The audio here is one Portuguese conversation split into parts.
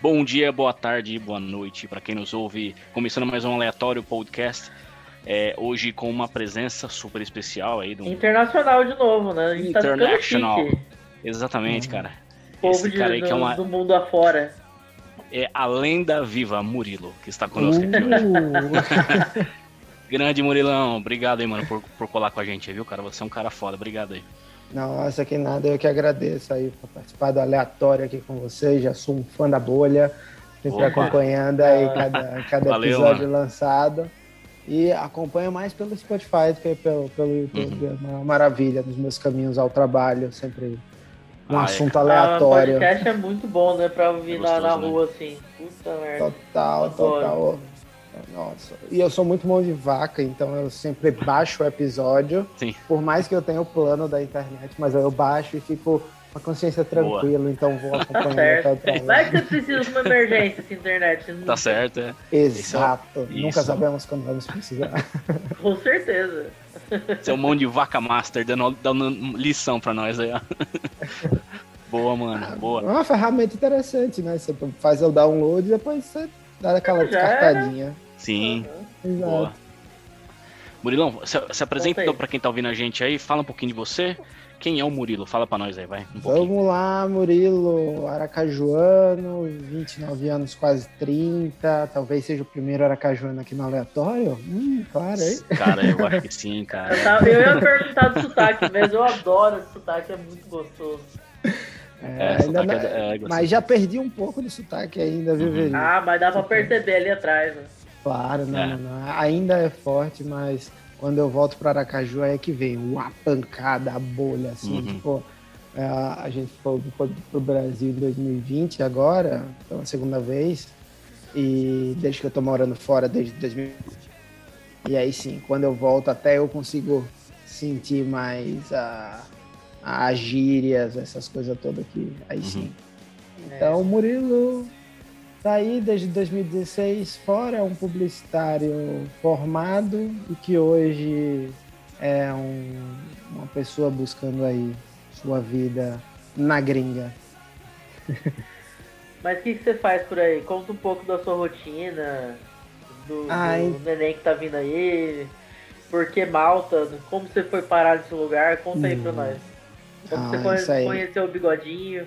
Bom dia, boa tarde, boa noite para quem nos ouve. Começando mais um aleatório podcast. É, hoje com uma presença super especial aí do Internacional de novo, né? A gente tá International. chique. Exatamente, cara. Povo Esse de, cara aí que é uma do mundo afora. é a lenda viva Murilo que está conosco aqui Uh. hoje. Grande Murilão, obrigado aí, mano, por, por colar com a gente, viu, cara? Você é um cara foda, obrigado aí. Nossa, que nada, eu que agradeço aí por participar do aleatório aqui com vocês. Já sou um fã da bolha, sempre Opa. acompanhando aí cada, cada Valeu, episódio lançado. E acompanho mais pelo Spotify do que pelo, pelo YouTube. Uhum. É uma maravilha nos meus caminhos ao trabalho, sempre um Ah, é, assunto Ah, aleatório. podcast é muito bom, né? Pra ouvir É na, na gostoso, né? rua, assim. Puta merda. Total, Adoro. total. Nossa. E eu sou muito mão de vaca, então eu sempre baixo o episódio. Sim. Por mais que eu tenha o plano da internet, mas aí eu baixo e fico com a consciência tranquila, então vou Tá acompanhando certo. até o Vai que você precisa de uma emergência essa internet. Tá certo, é. Exato. Isso. Nunca sabemos quando vamos precisar. Com certeza. Você é um mão de vaca master dando, dando lição pra nós aí, ó. Boa, mano, É boa. uma ferramenta interessante, né? Você faz o download e depois você dá aquela Já era. Sim, Exato. boa. Murilão, se, se apresenta então pra quem tá ouvindo a gente aí, fala um pouquinho de você. Quem é o Murilo? Fala pra nós aí, vai. Um. Vamos lá, Murilo, aracajuano, 29 anos, quase 30. Talvez seja o primeiro aracajuano aqui no aleatório. Hum, claro, hein? Cara, eu acho que sim, cara. Eu, tava- eu ia perguntar do sotaque mesmo. Eu adoro esse sotaque, é muito gostoso. É, ainda sotaque não- é- é gostoso. mas já perdi um pouco do sotaque ainda, viu, Uhum. Ah, mas dá pra perceber ali atrás, né? Claro, não, É. não, não. Ainda é forte, mas quando eu volto para Aracaju é que vem uma pancada, a bolha, assim, Uhum. tipo, é, a gente foi, foi pro Brasil em 2020 agora, pela segunda vez, e desde que eu tô morando fora, desde 2020. E aí sim, quando eu volto até eu consigo sentir mais a, as gírias, essas coisas todas aqui, aí Uhum. sim. Então, o Murilo tá aí desde 2016 fora, é um publicitário formado e que hoje é um- uma pessoa buscando aí sua vida na gringa. Mas o que, que você faz por aí? Conta um pouco da sua rotina, do, do neném que tá vindo aí, por que Malta, como você foi parar nesse lugar, conta aí pra Hum. nós. Como Ah, você conheceu o bigodinho.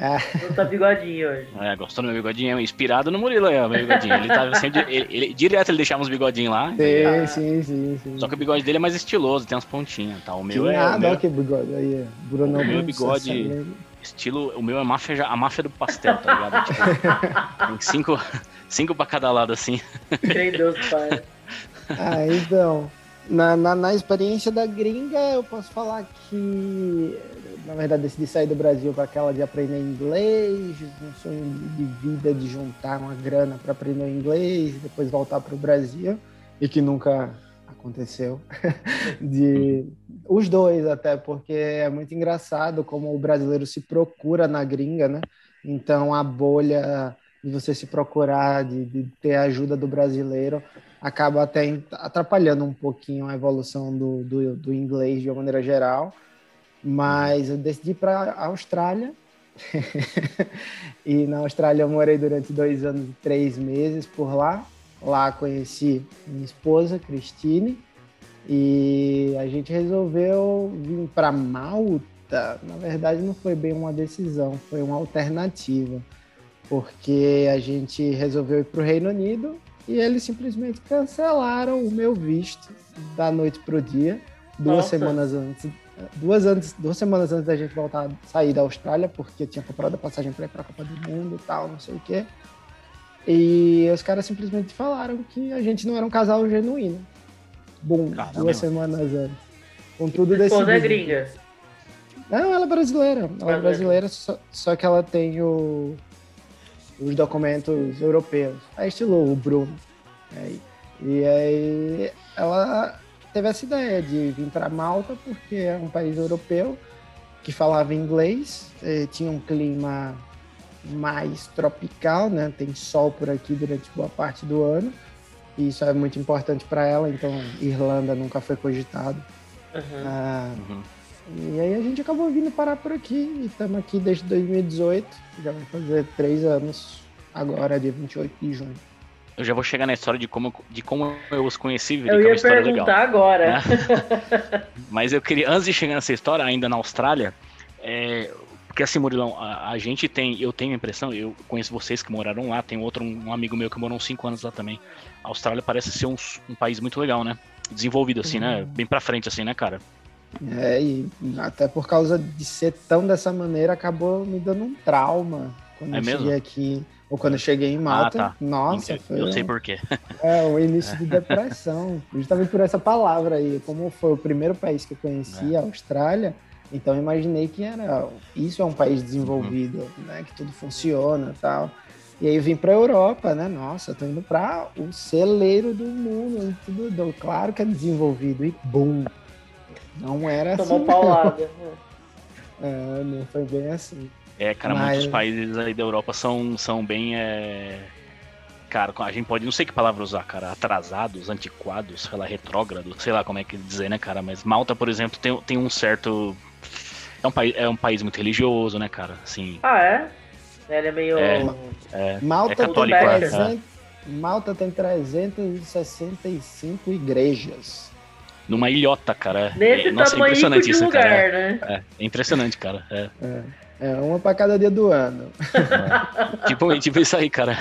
Ah. Não tá bigodinho hoje. É, gostou do meu bigodinho? É inspirado no Murilo aí, ó, meu bigodinho. Ele tava sempre. Ele, ele- direto ele deixava uns bigodinhos lá. Sim, sim, sim, sim. Só que o bigode dele é mais estiloso, tem umas pontinhas, tá? O que meu é. O nada, meu, que bigode aí, Bruno O meu bigode- essa- estilo. O meu é máfia, a máfia do pastel, tá ligado? Tipo, tem cinco, cinco pra cada lado assim. Quem Deus pai. Ah, então, na, na, na experiência da gringa, eu posso falar que, na verdade, decidi sair do Brasil para aquela de aprender inglês, um sonho de vida de juntar uma grana para aprender inglês, depois voltar para o Brasil, e que nunca aconteceu. de os dois até, porque é muito engraçado como o brasileiro se procura na gringa, né? Então a bolha de você se procurar, de, de ter a ajuda do brasileiro, acaba até atrapalhando um pouquinho a evolução do, do, do inglês de uma maneira geral. Mas eu decidi ir para a Austrália. e na Austrália eu morei durante dois anos e três meses por lá. Lá conheci minha esposa, Cristine, e a gente resolveu vir para Malta. Na verdade, não foi bem uma decisão, foi uma alternativa, porque a gente resolveu ir para o Reino Unido e eles simplesmente cancelaram o meu visto da noite pro dia, duas Nossa. semanas antes. Duas, antes, duas semanas antes da gente voltar sair da Austrália, porque eu tinha comprado a passagem para ir para a Copa do Mundo e tal, não sei o quê. E os caras simplesmente falaram que a gente não era um casal genuíno. Bum, Caramba. duas semanas antes. Com tudo Sua esposa é gringa. Não, ela é brasileira. Ela é Brasileira. brasileira, só, só que ela tem o- os documentos europeus. Aí estilo o Bruno. Aí- e aí ela teve essa ideia de vir para Malta, porque é um país europeu que falava inglês, eh, tinha um clima mais tropical, né? Tem sol por aqui durante boa parte do ano. E isso é muito importante para ela, então Irlanda nunca foi cogitado. Uhum. Ah, Uhum. e aí a gente acabou vindo parar por aqui e estamos aqui desde 2018. Já vai fazer três anos agora, dia 28 de junho. Eu já vou chegar na história de como, eu- de como eu os conheci, Eu que é uma ia história perguntar legal. agora. Mas eu queria, antes de chegar nessa história, ainda na Austrália, é, porque assim, Murilão, a, a gente tem, eu tenho a impressão, eu conheço vocês que moraram lá, tem outro, um amigo meu que morou uns 5 anos lá também. A Austrália parece ser um, um país muito legal, né? Desenvolvido assim, né? Uhum. Bem pra frente assim, né, cara? É, e até por causa de ser tão dessa maneira, acabou me dando um trauma quando É eu mesmo? cheguei aqui. Ou quando eu cheguei em Malta. tá. Nossa, eu, foi eu sei por quê. é, o início de depressão. Justamente por essa palavra aí. Como foi o primeiro país que eu conheci, É. a Austrália, então eu imaginei que era. Isso é um país Uhum. desenvolvido, né? Que tudo funciona e tal. E aí eu vim pra Europa, né? Nossa, tô indo pra o celeiro do mundo. Tudo, do- claro que é desenvolvido. E bum! Não era assim. Tomou não. paulada. É, não foi bem assim. É, cara, Mas- muitos países aí da Europa são, são bem. É... Cara, a gente pode, não sei que palavra usar, cara, atrasados, antiquados, sei lá, retrógrados, sei lá como é que dizer, né, cara? Mas Malta, por exemplo, tem, tem um certo. É um, país, é um país muito religioso, né, cara? Assim, Ah, é? Ele é meio. É. é, Malta, é católico, é, é. 300 Malta tem 365 igrejas. numa ilhota, cara. Nesse é, nossa, é tamanho impressionante de isso, lugar, cara. né? É, é impressionante, cara. É. É, uma para cada dia do ano. Tipo, tipo isso aí, cara.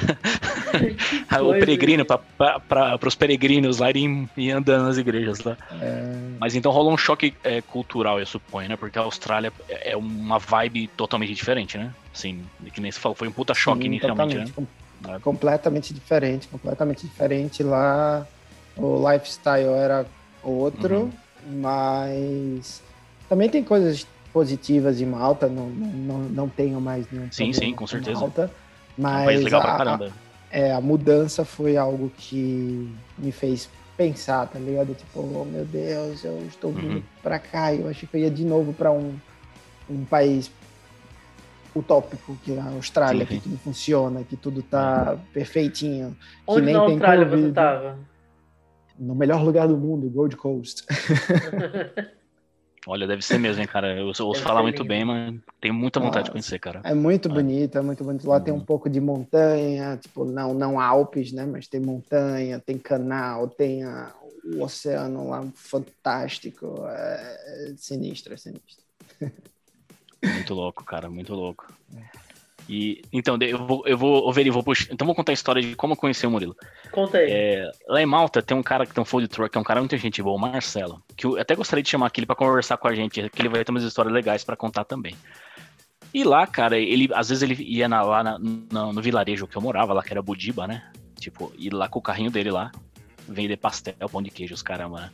o peregrino, para os peregrinos lá irem ir andando nas igrejas lá. É, Mas então rolou um choque é, cultural, eu suponho, né? Porque a Austrália é é uma vibe totalmente diferente, né? Assim, que nem você falou, foi um puta choque sim, inicialmente, né? com- É. completamente diferente, completamente diferente. Lá o lifestyle era outro, Uhum. mas também tem coisas positivas em Malta, não, não, não, não tenho mais nenhum Sim, problema sim, com certeza. Malta, É um mas país legal a- pra a- é, a mudança foi algo que me fez pensar, tá ligado? Tipo, oh meu Deus, eu estou vindo Uhum. pra cá. Eu achei que eu ia de novo pra um, um país utópico, que é a Austrália, Sim, sim. que tudo funciona, que tudo tá perfeitinho. Onde nem na tem Austrália você Covid. tava? No melhor lugar do mundo, Gold Coast. Olha, deve ser mesmo, hein, cara. Eu ouço Deve falar muito lindo. bem, mas tenho muita vontade de Nossa. conhecer, cara. É muito Ah. bonito, é muito bonito. Lá tem um Uhum. pouco de montanha, tipo, não, não Alpes, né? Mas tem montanha, tem canal, tem a- o oceano lá fantástico. É, é sinistro, é sinistro. Muito louco, cara, muito louco. E então, eu vou, eu vou, ô, Veri, eu vou puxar. Então vou contar a história de como eu conheci o Murilo. Conta aí. É, lá em Malta tem um cara que tem um food truck, que é um cara muito gente boa, o Marcelo. Que eu até gostaria de chamar aqui para conversar com a gente, que ele vai ter umas histórias legais para contar também. E lá, cara, ele às vezes ele ia na- lá na- no, no vilarejo que eu morava, lá que era Budiba, né? Tipo, ir lá com o carrinho dele lá, vender pastel, pão de queijo, os caramba, né?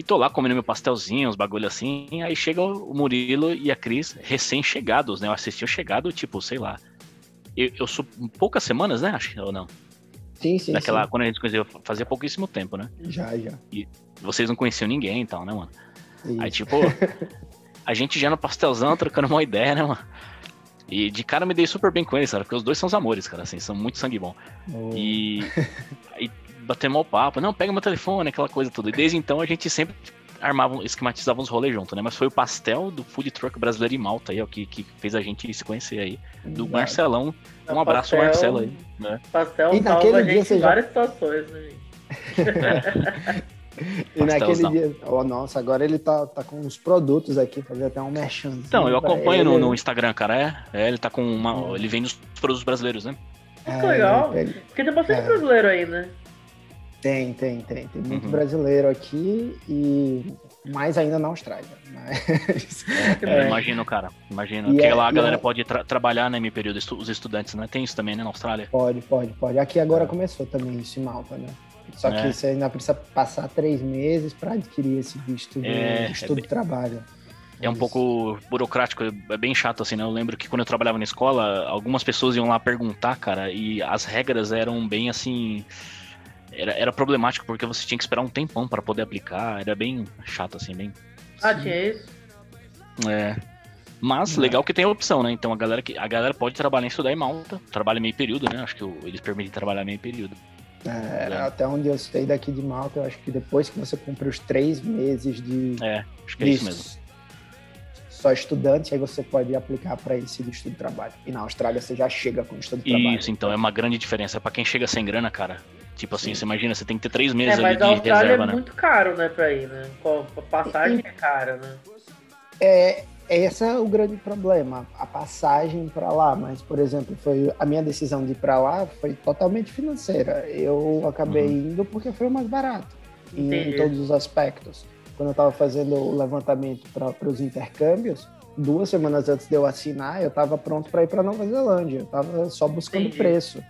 E tô lá comendo meu pastelzinho, uns bagulho assim, aí chega o Murilo e a Cris, recém-chegados, né? Eu assisti o chegado, tipo, sei lá. Eu, eu sou poucas semanas, né? Acho que ou não. Sim, sim, Daquela, sim. quando a gente conheceu, fazia pouquíssimo tempo, né? Já, já. Vocês não conheciam ninguém e tal, né, mano? Aí, Isso. tipo, a gente já no pastelzão, trocando uma ideia, né, mano? E de cara me dei super bem com eles, cara, porque os dois são os amores, cara, assim, são muito sangue bom. Oh. E aí batemos o papo, não, pega meu telefone, aquela coisa toda. E desde então a gente sempre armava, esquematizava uns rolês junto, né? Mas foi o pastel do food truck brasileiro em Malta aí, ó, que, que fez a gente se conhecer aí. Do Exato. Marcelão. Um Não, abraço, pastel- Marcelo aí. Né? Pastel E naquele a dia você já- várias situações, né, gente? E naquele dia, oh, nossa, agora ele tá, tá com uns produtos aqui, fazer até um merchanzinho. Então, eu acompanho no, no Instagram, cara. É, é, ele tá com uma. Hum. Ele vende os produtos brasileiros, né? Que legal. ele- Porque tem bastante É. brasileiro aí, né? Tem, tem, tem. Tem muito Uhum. brasileiro aqui e mais ainda na Austrália. Mas... Eu É. imagino, cara. Imagino. E Porque é- lá a galera é- pode tra- trabalhar, né, meu período, estu- os estudantes, né? Tem isso também, né, na Austrália. Pode, pode, pode. Aqui agora É. começou também isso em Malta, né? Só É. que você ainda precisa passar três meses para adquirir esse visto de É, estudo é de trabalho. É um pouco burocrático, é bem chato, assim, né? Eu lembro que quando eu trabalhava na escola, algumas pessoas iam lá perguntar, cara, e as regras eram bem assim. Era, era problemático porque você tinha que esperar um tempão para poder aplicar, era bem chato, assim, bem. Ah, tinha isso? É. Mas É. legal que tem a opção, né? Então a galera, que, a galera pode trabalhar em estudar em Malta, trabalha meio período, né? Acho que o- eles permitem trabalhar meio período. É, É. Até onde eu sei daqui de Malta, eu acho que depois que você cumpre os três meses de, É, acho que é isso mesmo. só estudante, aí você pode aplicar para esse de estudo de trabalho. E na Austrália você já chega com estudo de trabalho. Isso, então, é uma grande diferença. Pra quem chega sem grana, cara. Tipo assim, Sim. você imagina, você tem que ter três É, meses ali mas de a Austrália reserva, é né? muito caro, né, pra ir, né? A passagem é cara, né? É, esse é o grande problema, a passagem para lá. Mas, por exemplo, foi a minha decisão de ir para lá foi totalmente financeira. Eu acabei Uhum. indo porque foi o mais barato, em, Entendi. todos os aspectos. Quando eu estava fazendo o levantamento para os intercâmbios, duas semanas antes de eu assinar, eu estava pronto para ir para Nova Zelândia. Eu estava só buscando Entendi. preço.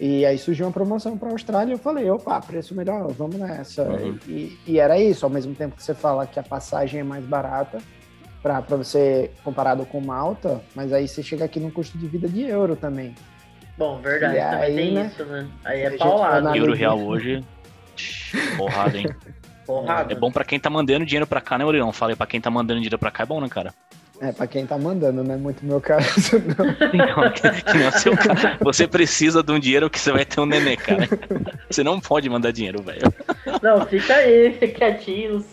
E aí surgiu uma promoção para a Austrália, eu falei, opa, preço melhor, vamos nessa. Uhum. E, e era isso, ao mesmo tempo que você fala que a passagem é mais barata para você comparado com Malta, mas aí você chega aqui no custo de vida de euro também. Bom, verdade, E também aí, tem né? isso, né? Aí é paulado. na- Euro real hoje. Porrada, hein? Porrada. É bom pra quem tá mandando dinheiro pra cá, né, Murilão? Falei, pra quem tá mandando dinheiro pra cá é bom, né, cara? É, para quem tá mandando, não é muito meu caso, não. Então, que- que nem o seu cara. Você precisa de um dinheiro que você vai ter um nenê, cara. Você não pode mandar dinheiro, velho. Não, fica aí, quietinhos.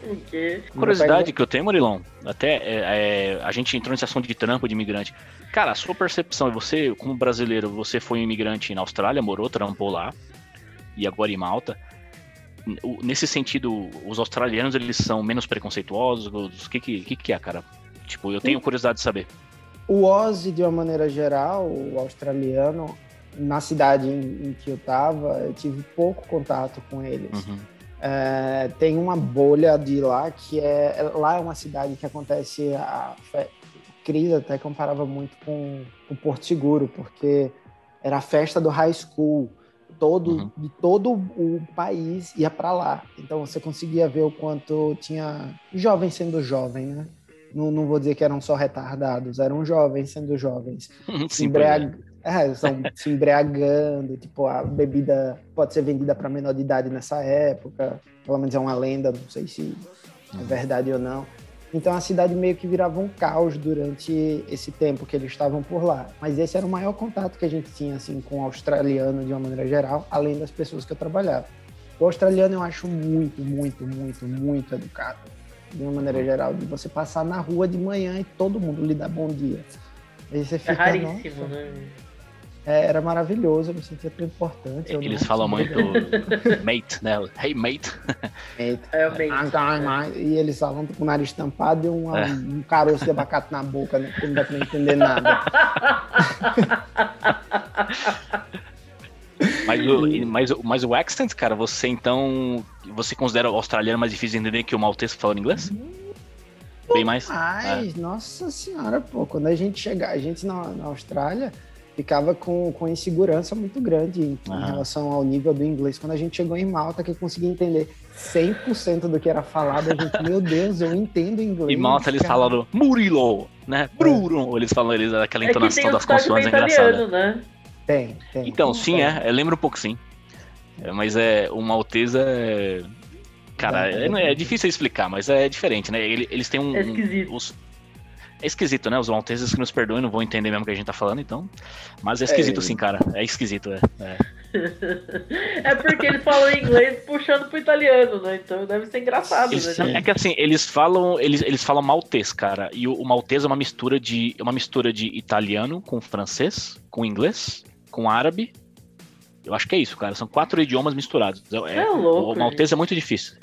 Porque... Curiosidade que eu tenho, Murilão, até é, é, a gente entrou nesse assunto de trampo de imigrante. Cara, a sua percepção, você, como brasileiro, você foi um imigrante na Austrália, morou, trampou lá, e agora em Malta. Nesse sentido, os australianos, eles são menos preconceituosos? O que, que, que que é, cara? Tipo, eu tenho curiosidade de saber. O Ozzy, de uma maneira geral, o australiano, na cidade em, em que eu tava, eu tive pouco contato com eles. Uhum. É, tem uma bolha de lá que é lá é uma cidade que acontece a fe- Cris até comparava muito com o Porto Seguro porque era a festa do high school todo Uhum. de todo o país ia para lá então você conseguia ver o quanto tinha jovens sendo jovem né não, não vou dizer que eram só retardados eram jovens sendo jovens se, pois é. embriag... é, são se embriagando, tipo, a bebida pode ser vendida para menor de idade nessa época, pelo menos é uma lenda, não sei se é Uhum. verdade ou não. Então a cidade meio que virava um caos durante esse tempo que eles estavam por lá. Mas esse era o maior contato que a gente tinha assim com o australiano de uma maneira geral, além das pessoas que eu trabalhava. O australiano eu acho muito, muito, muito, muito educado. De uma maneira geral, de você passar na rua de manhã e todo mundo lhe dá bom dia. Aí você É fica, raríssimo, "Nossa, né? é, era maravilhoso, eu me sentia tão importante. eu Eles não falam muito mate, né? Hey, mate. Eita. É o meio. E eles falam com o nariz tampado e um, É. um caroço de abacate na boca, né? Porque não dá pra entender nada. Mas o, mas, o- mas o accent, cara, você então. Você considera o australiano mais difícil de entender que o maltês falando inglês? Bem mais? Mas, nossa senhora, pô, quando a gente chegar, a gente na, na Austrália ficava com, com insegurança muito grande em, em Aham. relação ao nível do inglês. Quando a gente chegou em Malta, que eu consegui entender 100% do que era falado, a gente, meu Deus, eu entendo inglês. Em Malta eles cara. falaram Murilo, né? Bruno. Eles falam eles, aquela É que entonação tem o das consoantes é engraçada. né? Tem, tem. Então, sim, é. é, Lembra um pouco sim. É, mas é. O maltesa é. Cara, é, é- difícil explicar, mas é diferente, né? Ele- Eles têm um. É esquisito. os- é esquisito, né? Os malteses que nos perdoem não vão entender mesmo o que a gente tá falando, então. Mas é esquisito É. sim, cara. É esquisito, é. é. É porque eles falam inglês puxando pro italiano, né? Então deve ser engraçado, Eles- né? é que assim, eles falam, eles, eles falam maltês, cara. E o, o maltês é uma mistura de é uma mistura de italiano com francês, com inglês, com árabe. Eu acho que é isso, cara. São quatro idiomas misturados. É, É louco, o maltês é muito difícil.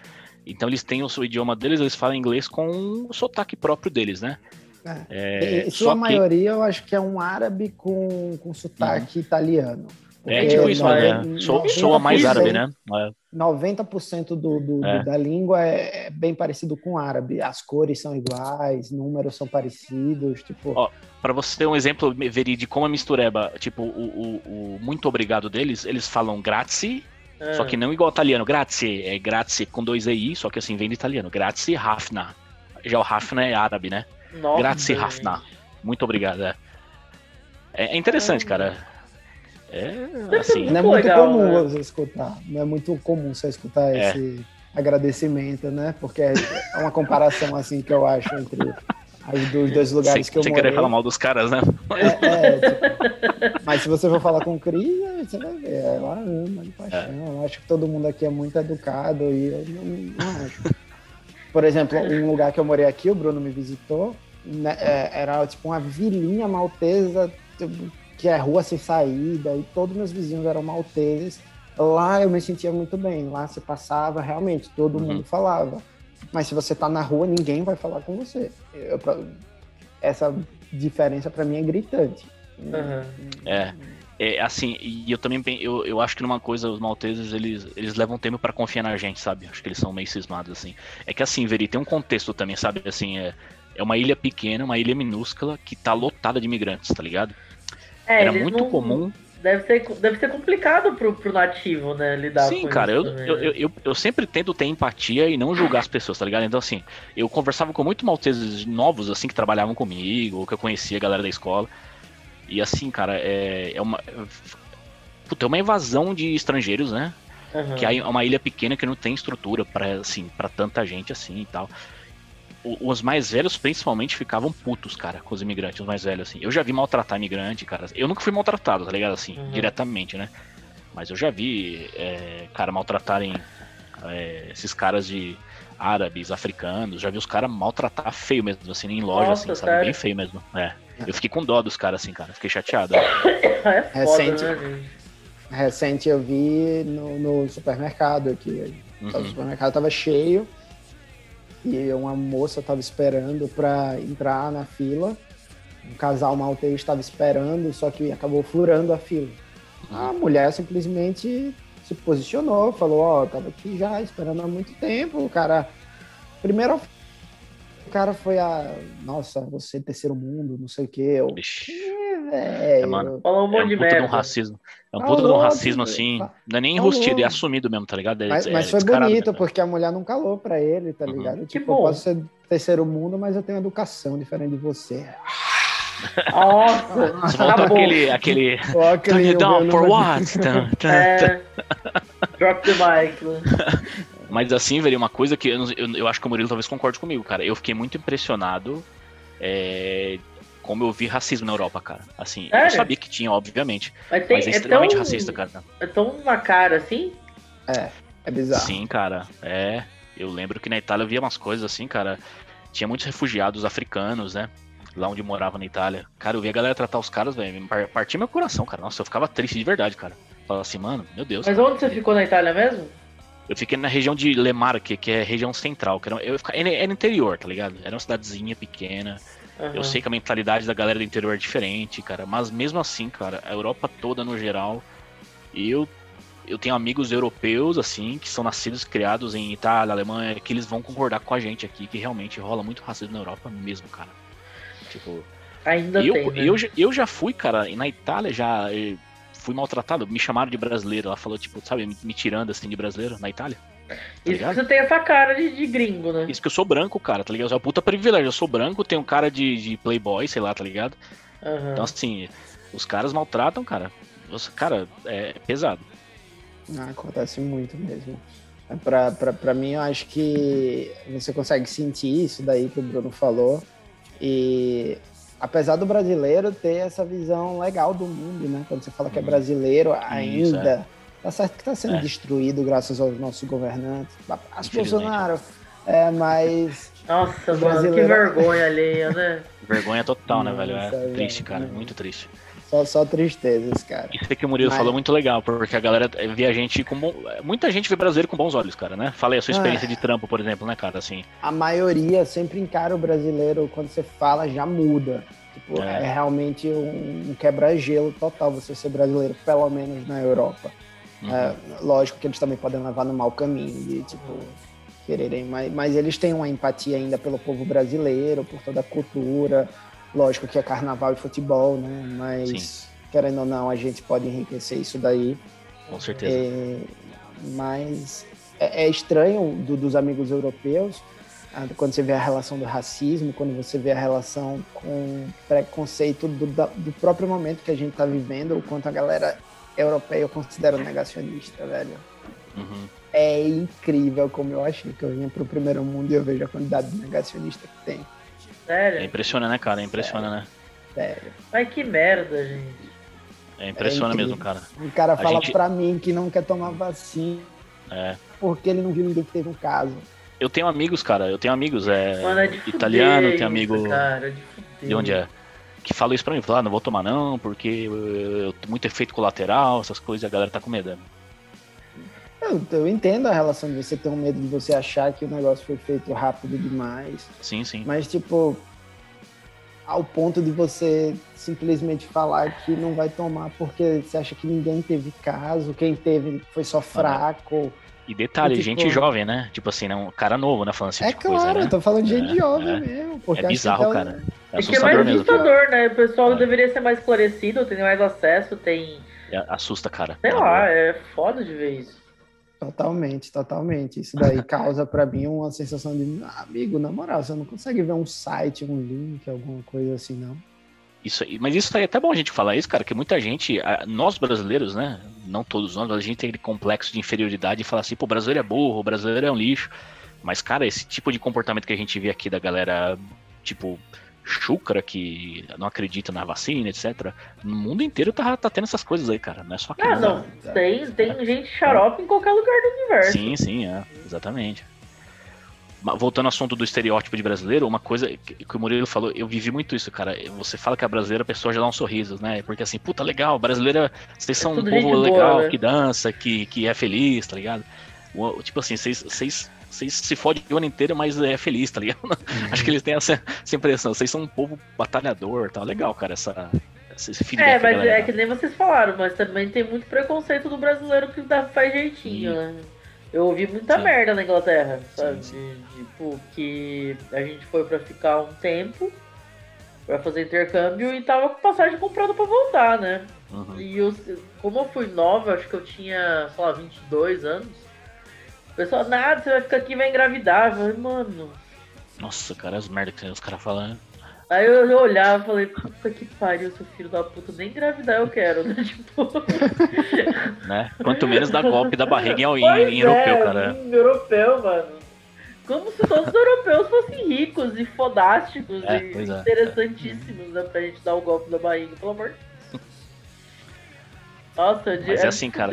Então eles têm o seu idioma deles, eles falam inglês com o sotaque próprio deles, né? É, É, sua só que- maioria eu acho que é um árabe com, com sotaque italiano. É tipo isso, é, né? Sou, 90% soa mais árabe, né? É. 90% do, do- É. do- da língua é, é bem parecido com o árabe. As cores são iguais, números são parecidos, tipo... Ó, Pra você ter um exemplo verídico de como é mistureba, tipo, o, o- o muito obrigado deles, eles falam grazie, Ah, Só que não igual italiano. Grazie é grazie com dois EI, só que assim vem do italiano. Grazie Hafna. Já o Hafna é árabe, né? nossa, grazie. Hafna. Muito obrigado. É, é é interessante, cara. É assim. Não é Muito legal, comum né? você escutar. Não é muito comum você escutar É. esse agradecimento, né? Porque é é uma comparação assim que eu acho entre As dos dois lugares Sem, que eu sem morei. querer falar mal dos caras, né? É, é, tipo, mas se você for falar com o Cris, aí você vai ver. Ela ama de paixão. É. Eu acho que todo mundo aqui é muito educado e eu não, não acho. Por exemplo, um lugar que eu morei aqui, o Bruno me visitou, né, é, era tipo uma vilinha maltesa, tipo, que é rua sem saída, e todos meus vizinhos eram malteses. Lá eu me sentia muito bem. Lá você passava, realmente, todo Uhum. mundo falava. Mas se você tá na rua, ninguém vai falar com você. Eu- pra- essa diferença pra mim é gritante. Aham. É. É assim, e eu também eu, eu acho que numa coisa, os malteses, eles, eles levam tempo pra confiar na gente, sabe? Acho que eles são meio cismados, assim. É que assim, Veri, tem um contexto também, sabe? Assim, é, é uma ilha pequena, uma ilha minúscula, que tá lotada de imigrantes, tá ligado? É, Era muito não- comum. Deve ser, deve ser complicado pro, pro nativo, né? Lidar Sim, com cara, isso eu, também, eu, né? eu, eu, eu sempre tento ter empatia e não julgar as pessoas, tá ligado? Então, assim, eu conversava com muito malteses novos, assim, que trabalhavam comigo, ou que eu conhecia a galera da escola. E assim, cara, é, é uma. Puta, é uma invasão de estrangeiros, né? Aham. Que é uma ilha pequena que não tem estrutura para assim, para tanta gente assim e tal. O- Os mais velhos, principalmente, ficavam putos, cara, com os imigrantes, os mais velhos, assim. Eu já vi maltratar imigrante, cara. Eu nunca fui maltratado, tá ligado? Assim, Uhum. diretamente, né? Mas eu já vi, é, cara, maltratarem é, esses caras de árabes, africanos. Já vi os caras maltratar feio mesmo, assim, em loja, Nossa, assim, sabe? sério? Bem feio mesmo. É. Eu fiquei com dó dos caras, assim, cara. Fiquei chateado. É foda, Recente. né? Recente eu vi no, no supermercado aqui. O Uhum. supermercado tava cheio e uma moça tava esperando para entrar na fila. Um casal maltês estava esperando, só que acabou furando a fila. A mulher simplesmente se posicionou, falou, ó, tava aqui já esperando há muito tempo. O cara. Primeiro o cara foi a. Nossa, você é terceiro mundo, não sei o quê. Eu, Vixe. velho. É, mano. Falou um É monte um de de um merda. racismo. É um Tá puta de um racismo, assim. Tá- Não é nem tá enrustido, é louco. assumido mesmo, tá ligado? É- Mas, é mas foi bonito, mesmo. porque a mulher não calou pra ele, tá Uhum. ligado? Que Tipo, eu bom. posso ser terceiro mundo, mas eu tenho educação diferente de você. Nossa, Só tá faltou bom. aquele, aquele Ó, Turn it down eu for what? Tan. É. Drop the mic, né? Mas assim, velho, uma coisa que eu, não- eu, eu acho que o Murilo talvez concorde comigo, cara. Eu fiquei muito impressionado é, como eu vi racismo na Europa, cara. Assim, eu sabia que tinha, obviamente. Mas, tem, Mas é é, extremamente tão, racista, cara. é tão na cara assim? É bizarro. Sim, cara. É. Eu lembro que na Itália eu via umas coisas assim, cara. Tinha muitos refugiados africanos, né? Lá onde eu morava na Itália. Cara, eu via a galera tratar os caras, velho. Partia meu coração, cara. Nossa, eu ficava triste de verdade, cara. Falava assim, mano, meu Deus. Mas cara. onde você ficou na Itália mesmo? Eu fiquei na região de Lemarque, que é região central. Que era, eu era, era interior, tá ligado? Era uma cidadezinha pequena. Aham. Eu sei que a mentalidade da galera do interior é diferente, cara. Mas mesmo assim, cara, a Europa toda no geral. Eu, eu tenho amigos europeus, assim, que são nascidos e criados em Itália, Alemanha, que eles vão concordar com a gente aqui, que realmente rola muito racismo na Europa mesmo, cara. Tipo, Ainda eu, tem, né? eu, já- eu já fui, cara, e na Itália já eh, fui maltratado. Me chamaram de brasileiro. Ela falou, tipo, sabe, me, me tirando assim de brasileiro na Itália. Tá Isso que você tem essa cara de, de gringo, né? Isso que eu sou branco, cara, tá ligado? É uma puta privilégio. Eu sou branco, tenho cara de, de playboy, sei lá, tá ligado? Aham. Então, assim, os caras maltratam, cara. Os- Cara, é pesado. Ah, acontece muito mesmo. É, Pra, pra, pra mim, eu acho que você consegue sentir isso daí que o Bruno falou. E apesar do brasileiro ter essa visão legal do mundo, né? Quando você fala que é Uhum. brasileiro, ainda. Tá certo que tá sendo É. destruído graças aos nossos governantes. As. Bolsonaro. É, mas. Nossa, mano, que Brasileiro- vergonha alheia, né? Vergonha total, né, velho? É triste, cara. não. Muito triste. Só, só tristezas, cara. Isso que o Murilo Mas- falou é muito legal, porque a galera vê a gente com. bom- Muita gente vê brasileiro com bons olhos, cara, né? Fala aí a sua Ah. experiência de trampo, por exemplo, né, cara? Assim. a maioria sempre encara o brasileiro quando você fala já muda. Tipo, É. é, realmente um, um quebra-gelo total você ser brasileiro, pelo menos na Europa. Uhum. É, lógico que eles também podem levar no mau caminho de tipo quererem, mas, mas eles têm uma empatia ainda pelo povo brasileiro, por toda a cultura. Lógico que é carnaval e futebol, né? Mas Sim. querendo ou não, a gente pode enriquecer isso daí. Com certeza. É, mas é, é estranho do- dos amigos europeus ah, quando você vê a relação do racismo, quando você vê a relação com preconceito do, do próprio momento que a gente está vivendo, o quanto a galera europeia eu considero negacionista, velho. Uhum. É incrível como eu achei que eu vinha pro primeiro mundo e eu vejo a quantidade de negacionista que tem. Sério? É impressiona, né, cara? É impressiona, né? Sério. Mas que merda, gente. É impressiona É mesmo, cara. O cara A fala gente- pra mim que não quer tomar vacina É. porque ele não viu ninguém que teve um caso. Eu tenho amigos, cara. Eu tenho amigos, é. Mano, é de italiano, tenho amigo. Cara, é de. De onde é? Que fala isso pra mim, fala, ah, não vou tomar não, porque eu, eu- muito efeito colateral, essas coisas, e a galera tá com medo. Eu, eu entendo a relação de você ter um medo de você achar que o negócio foi feito rápido demais. Sim, sim. Mas, tipo, ao ponto de você simplesmente falar que não vai tomar porque você acha que ninguém teve caso, quem teve foi só fraco. E detalhe, gente jovem, né? Tipo assim, não, cara novo, né? Falando esse é tipo claro, coisa, eu né? tô falando de gente É, jovem é. mesmo. É bizarro, então- cara. É É que é assustador mais mesmo. assustador, né? O pessoal É. deveria ser mais esclarecido, tem mais acesso, tem. É, Assusta, cara. Sei Na lá, é foda de ver isso. Totalmente, totalmente. Isso daí causa pra mim uma sensação de, ah, amigo, na moral, você não consegue ver um site, um link, alguma coisa assim, não. Isso aí, mas isso aí é até bom a gente falar isso, cara, que muita gente, nós brasileiros, né? Não todos nós, mas a gente tem aquele complexo de inferioridade e fala assim, pô, o brasileiro é burro, o brasileiro é um lixo. Mas, cara, esse tipo de comportamento que a gente vê aqui da galera, tipo, chucra, que não acredita na vacina, etc. No mundo inteiro tá, tá tendo essas coisas aí, cara. Não é só aqui. Ah, não. não. Tem, tem gente xarope em qualquer lugar do universo. Sim, sim, é, exatamente. Voltando ao assunto do estereótipo de brasileiro, uma coisa que, que o Murilo falou, eu vivi muito isso, cara. Você fala que a brasileira, a pessoa já dá um sorriso, né? Porque assim, puta, legal, brasileira, vocês são um tudo povo boa, legal, né? que dança, que, que é feliz, tá ligado? Tipo assim, vocês, vocês, vocês se fodem o ano inteiro, mas é feliz, tá ligado? Acho que eles têm essa, essa impressão. Vocês são um povo batalhador, tá legal, cara, essa. É, mas é que nem vocês falaram, mas também tem muito preconceito do brasileiro que dá, faz jeitinho, Sim. né? Eu ouvi muita Sim. merda na Inglaterra, sabe? Sim, Tipo, que a gente foi pra ficar um tempo pra fazer intercâmbio e tava com passagem comprada pra voltar, né? Uhum. E eu, como eu fui nova, acho que eu tinha, sei lá, 22 anos. O pessoal, nada, você vai ficar aqui e vai engravidar. Eu falei, mano. Nossa, cara, as merdas que os caras falam. né? Aí eu, eu olhava e falei, puta que pariu, seu filho da puta, nem engravidar eu quero, né? Tipo. né? Quanto menos dá golpe da barriga em, Pois em europeu, é, cara. em europeu, mano. Como se todos os europeus fossem ricos e fodásticos É, e pois é. interessantíssimos, né? Pra gente dar o golpe da barriga, pelo amor de Deus. Nossa, de, Mas é assim, cara.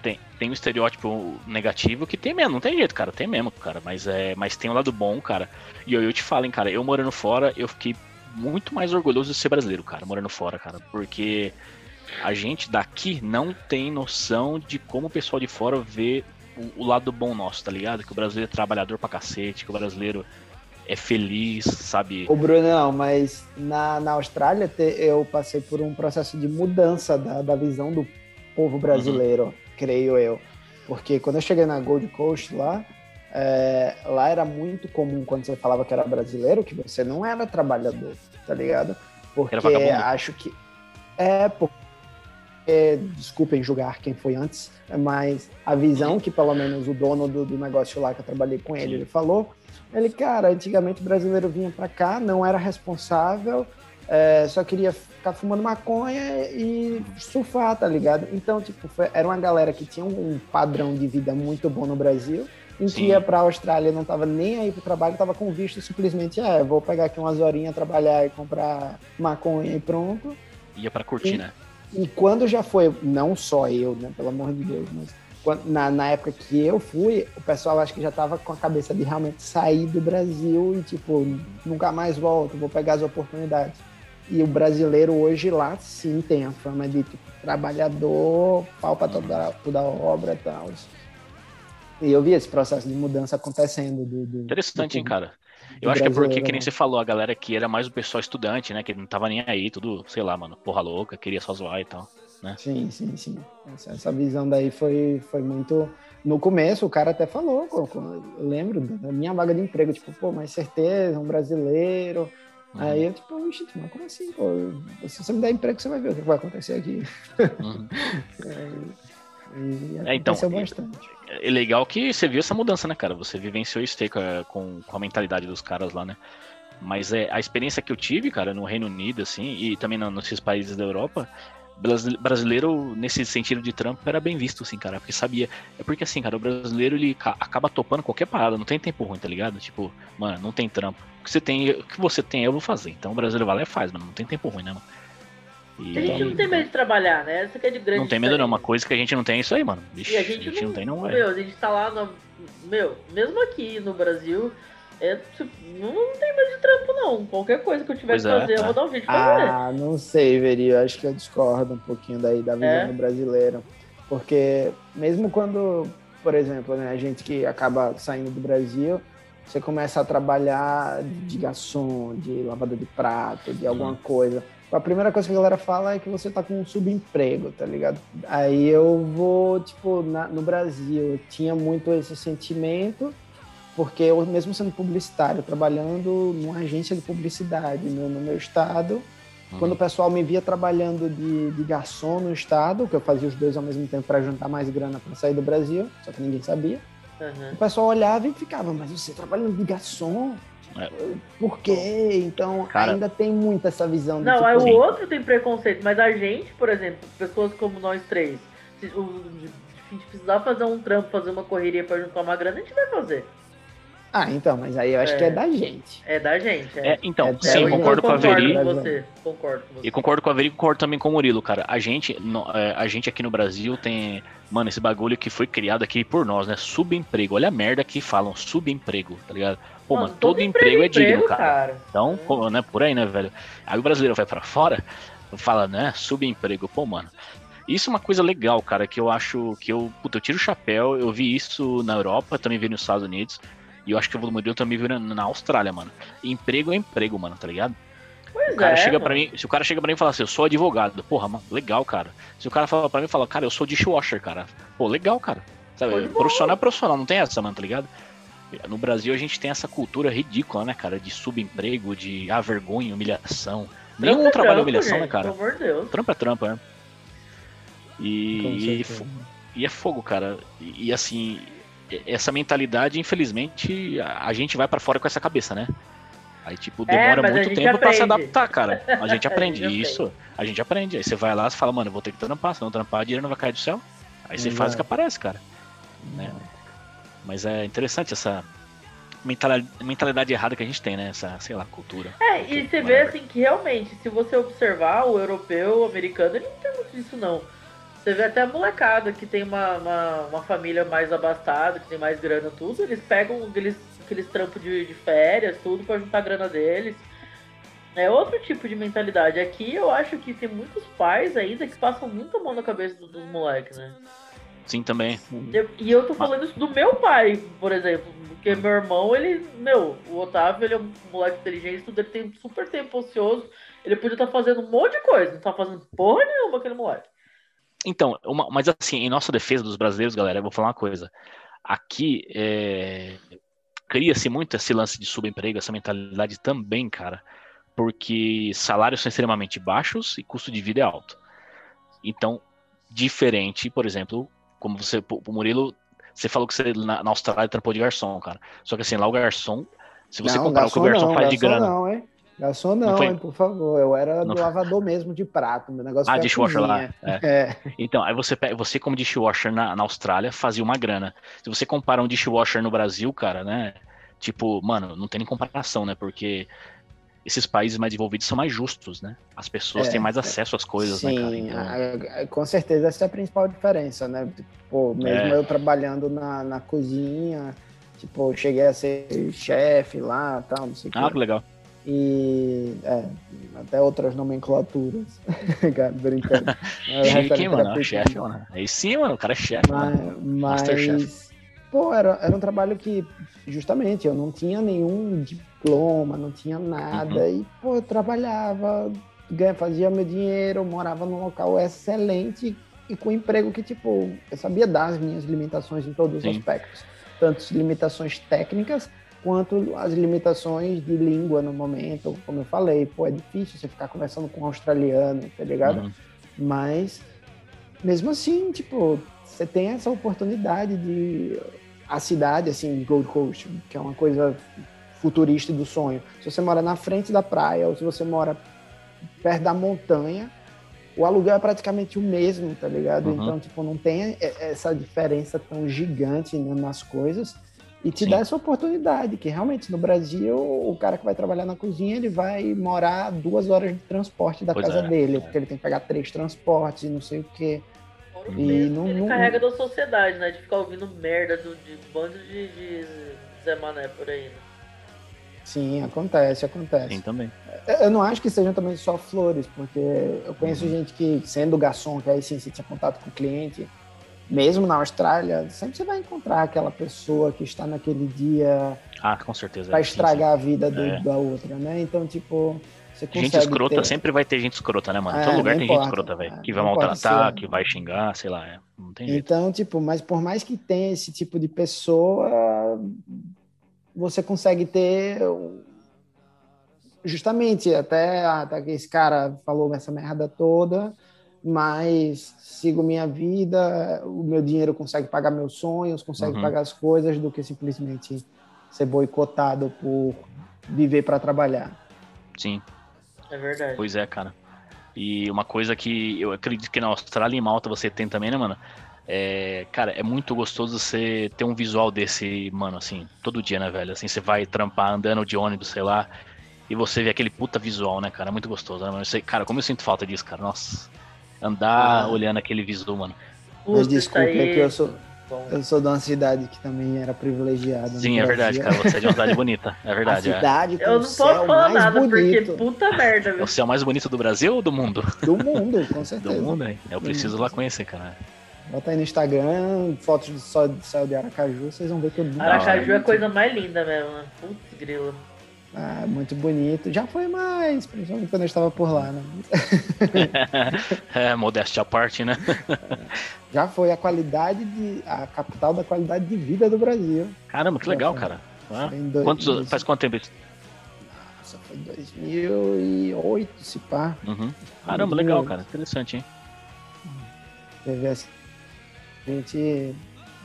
Tem, tem um estereótipo negativo que tem mesmo, não tem jeito, cara, tem mesmo, cara. Mas, é, mas tem um lado bom, cara. E eu, eu te falo, hein, cara, eu morando fora, eu fiquei muito mais orgulhoso de ser brasileiro, cara, morando fora, cara. Porque a gente daqui não tem noção de como o pessoal de fora vê o, o lado bom nosso, tá ligado? Que o brasileiro é trabalhador pra cacete, que o brasileiro é feliz, sabe? Ô, Brunão, mas na, na Austrália te- eu passei por um processo de mudança da, da visão do povo brasileiro, creio eu. Porque quando eu cheguei na Gold Coast lá, é, lá era muito comum quando você falava que era brasileiro, que você não era trabalhador, tá ligado? Porque acho que. É, porque. Desculpem julgar quem foi antes, mas a visão que pelo menos o dono do, do negócio lá que eu trabalhei com ele, ele falou ele, cara, antigamente o brasileiro vinha pra cá, não era responsável, é, só queria ficar fumando maconha e surfar, tá ligado? Então, tipo, foi- era uma galera que tinha um padrão de vida muito bom no Brasil, em que Sim. ia pra Austrália, não tava nem aí pro trabalho, tava com visto simplesmente, é, vou pegar aqui umas horinhas, trabalhar e comprar maconha e pronto. Ia pra curtir, Sim. né? E quando já foi, não só eu, né, pelo amor de Deus, mas quando- na, na época que eu fui, o pessoal acho que já tava com a cabeça de realmente sair do Brasil e, tipo, nunca mais volto, vou pegar as oportunidades. E o brasileiro hoje lá, sim, tem a fama de, tipo, trabalhador, pau pra toda, toda obra e tal. E eu vi esse processo de mudança acontecendo. Do, do- Interessante, do hein, cara. Eu acho que é porque, que nem né? você falou, a galera que era mais o pessoal estudante, né? Que não tava nem aí, tudo, sei lá, mano, porra louca, queria só zoar e tal. Sim, sim, sim. Essa, essa visão daí foi, foi muito. No começo, o cara até falou, eu lembro da minha vaga de emprego, tipo, pô, mais certeza, um brasileiro. Uhum. Aí eu, tipo, "Ixi, mas como assim, pô? Se você me der emprego, você vai ver o que vai acontecer aqui. Uhum. E É, então, aconteceu e- bastante. É legal que você viu essa mudança, né, cara? Você vivenciou isso aí com com, a mentalidade dos caras lá, né? Mas é a experiência que eu tive, cara, no Reino Unido, assim, e também no- nesses países da Europa, brasi- brasileiro, nesse sentido de trampo, era bem visto, assim, cara, porque sabia. É porque, assim, cara, o brasileiro, ele ca- acaba topando qualquer parada, não tem tempo ruim, tá ligado? Tipo, mano, não tem trampo. O que você tem, o que você tem, eu vou fazer. Então o brasileiro vai lá e faz, mano, não tem tempo ruim, né, mano? E- A gente não tem medo de trabalhar, né? Essa que é de grande Não tem medo, não. Uma coisa que a gente não tem é isso aí, mano. Vixe, E a gente, não, tem, não, velho. Meu, a gente tá lá no. Meu, mesmo aqui no Brasil, é, tipo, não, não tem medo de trampo, não. Qualquer coisa que eu tiver Pois que é, fazer, eu é. vou dar um de fazer. Ah, não sei, Veri. Eu acho que eu discordo um pouquinho daí da visão É? do brasileiro. Porque mesmo quando, por exemplo, né, a gente que acaba saindo do Brasil, você começa a trabalhar de garçom, de lavador de prato, de alguma coisa. A primeira coisa que a galera fala é que você tá com um subemprego, tá ligado? Aí eu vou, tipo, na- no Brasil, eu tinha muito esse sentimento, porque eu, mesmo sendo publicitário, trabalhando numa agência de publicidade no, no meu estado, Uhum. quando o pessoal me via trabalhando de, de garçom no estado, que eu fazia os dois ao mesmo tempo para juntar mais grana para sair do Brasil, só que ninguém sabia, Aham. o pessoal olhava e ficava, mas você trabalhando de garçom? É. Por quê? Então Cara- ainda tem muito essa visão Não, tipo, aí o Sim. outro tem preconceito, mas a gente, por exemplo, pessoas como nós três, se o, a gente precisar fazer um trampo, fazer uma correria pra juntar uma grana, a gente vai fazer. Ah, então, mas aí eu acho É. que é da gente. É da gente. É, É, então, É, sim, concordo com a concordo Veri. com você. Concordo com você. E concordo com a Veri e concordo também com o Murilo, cara. A gente, no- é, a gente aqui no Brasil tem, mano, esse bagulho que foi criado aqui por nós, né? Subemprego. Olha a merda que falam, subemprego, tá ligado? Pô, mano, todo, emprego, é digno, cara. Então, pô, né, por aí, né, velho? Aí o brasileiro vai pra fora, fala, né, subemprego. Pô, mano, isso é uma coisa legal, cara, que eu acho que eu, puta, eu tiro o chapéu, eu vi isso na Europa, também vi nos Estados Unidos, e eu acho que o Murilo também viu na, na Austrália, mano. Emprego é emprego, mano, tá ligado? Pois O cara é, chega pra mim, se o cara chega pra mim e fala assim, eu sou advogado, porra, mano, legal, cara. Se o cara fala pra mim e fala, cara, eu sou dishwasher, cara. Pô, legal, cara. Sabe, profissional é profissional, não tem essa, mano, tá ligado? No Brasil a gente tem essa cultura ridícula, né, cara, de subemprego, de ah, vergonha, humilhação. Nenhum é trabalho é humilhação, gente, né, cara? Pelo amor de Deus. Trampo é trampo, né? E, e, certeza. e é fogo, cara. E, e, assim, essa mentalidade, infelizmente, a, gente vai pra fora com essa cabeça, né? Aí, tipo, É, demora a muito tempo pra se aprende. adaptar, cara. A gente aprende. A gente Isso, a gente aprende. Aí você vai lá e fala, mano, eu vou ter que trampar, se não trampar, a dinheiro não vai cair do céu. Aí você faz o que aparece, cara. Né? Mas é interessante essa mentalidade, errada que a gente tem, né? Essa, sei lá, cultura. É, e você vê whatever. assim que realmente, se você observar o europeu, o americano, ele não tem muito disso não. Você vê até a molecada que tem uma, uma, uma família mais abastada, que tem mais grana tudo, eles pegam aqueles, aqueles trampos de, de férias, tudo, pra juntar a grana deles. É outro tipo de mentalidade. Aqui eu acho que tem muitos pais ainda que passam muita mão na cabeça dos, dos moleques, né? Sim, também. Eu- e eu tô falando isso do meu pai, por exemplo. Porque meu irmão, ele, meu, o Otávio, ele é um moleque inteligente, tudo, ele tem super tempo ocioso. Ele podia estar fazendo um monte de coisa, não tá fazendo porra nenhuma aquele moleque. Então, uma- mas assim, em nossa defesa dos brasileiros, galera, eu vou falar uma coisa. Aqui é, cria-se muito esse lance de subemprego, essa mentalidade também, cara, porque salários são extremamente baixos e custo de vida é alto. Então, diferente, por exemplo, como você, o Murilo, você falou que você na, na Austrália trampou de garçom, cara. Só que assim, lá o garçom, se você não, comparar o que o garçom não, faz de garçom grana. Não, hein? Garçom não, Não foi- hein, por favor. Eu era Não do lavador mesmo de prato. Meu negócio Ah, a dishwasher lá. É. É. Então, aí você você como dishwasher na, na Austrália fazia uma grana. Se você compara um dishwasher no Brasil, cara, né? Tipo, mano, não tem nem comparação, né? Porque esses países mais desenvolvidos são mais justos, né? As pessoas É, têm mais é. acesso às coisas, né, cara? Sim, Então, com certeza essa é a principal diferença, né? Pô, mesmo É. eu trabalhando na, na cozinha, tipo, eu cheguei a ser chefe lá tal, não sei o ah, que quê. legal. E é, até outras nomenclaturas. Cara, brincando. É, Chique, mano? terapêutico. Chefe, mano. Aí sim, mano, o cara é chefe. Mas, mas pô, era, era um trabalho que, justamente, eu não tinha nenhum diploma, não tinha nada. Uhum. E, pô, eu trabalhava, fazia meu dinheiro, morava num local excelente e com um emprego que, tipo, eu sabia dar as minhas limitações em todos os Sim. aspectos. Tanto limitações técnicas quanto as limitações de língua no momento. Como eu falei, pô, é difícil você ficar conversando com um australiano, tá ligado? Uhum. Mas, mesmo assim, tipo, você tem essa oportunidade de. A cidade, assim, Gold Coast, que é uma coisa futurista do sonho. Se você mora na frente da praia ou se você mora perto da montanha, o aluguel é praticamente o mesmo, tá ligado? Uhum. Então, tipo, não tem essa diferença tão gigante né, nas coisas e te Sim. dá essa oportunidade, que realmente no Brasil, o cara que vai trabalhar na cozinha, ele vai morar duas horas de transporte da Pois casa é, dele, é. porque ele tem que pegar três transportes e não sei o quê. Fora o E peso não- que ele não- carrega da sociedade, né? De ficar ouvindo merda do, de um bando de, de Zé Mané por aí, né? Sim, acontece, acontece. Sim, também. Eu não acho que sejam também só flores, porque eu Uhum. conheço gente que, sendo garçom, que aí sim você tinha contato com o cliente, mesmo na Austrália, sempre você vai encontrar aquela pessoa que está naquele dia Ah, com certeza. para sim, estragar a vida do- É. da outra, né? Então, tipo, você sim. Gente escrota ter... sempre vai ter gente escrota, né, mano? É, Todo lugar tem gente importa. escrota, velho. É, Que vai maltratar, que vai xingar, sei lá. É. Não tem jeito. Então, tipo, mas por mais que tenha esse tipo de pessoa, você consegue ter justamente até, até que esse cara falou essa merda toda, mas sigo minha vida, o meu dinheiro consegue pagar meus sonhos, consegue Uhum. pagar as coisas do que simplesmente ser boicotado por viver para trabalhar. Sim. É verdade. Pois é, cara. E uma coisa que eu acredito que na Austrália e em Malta você tem também, né, mano? É, cara, é muito gostoso você ter um visual desse, mano, assim, todo dia, né, velho? Assim, você vai trampar andando de ônibus, sei lá, e você vê aquele puta visual, né, cara? É muito gostoso, né, mano? Sei- cara, como eu sinto falta disso, cara. Nossa. Andar Ah. olhando aquele visual, mano. Mas desculpa, isso é aí- que eu sou, Bom, eu sou de uma cidade que também era privilegiada. Sim, é verdade, cara. Você é de uma cidade bonita. É verdade, a é. cidade com Eu não posso céu falar nada, bonito porque puta merda, É viu? o céu mais bonito do Brasil ou do mundo? do mundo, com Do certeza. mundo, hein? Eu preciso lá conhecer, cara. Bota aí no Instagram, fotos do sol do céu de Aracaju, vocês vão ver que é muito Aracaju é a coisa mais linda mesmo? Putz, grilo. Ah, muito bonito. Já foi mais, principalmente quando eu estava por lá, né? é, modéstia à parte, né? Já foi a qualidade de. a capital da qualidade de vida do Brasil. Caramba, que Já legal, foi. cara. Ah, dois- quantos, dois- faz quanto tempo isso? Nossa, foi 2008, se pá. Uhum. Caramba, legal, cara. Interessante, hein? Teve essa- A gente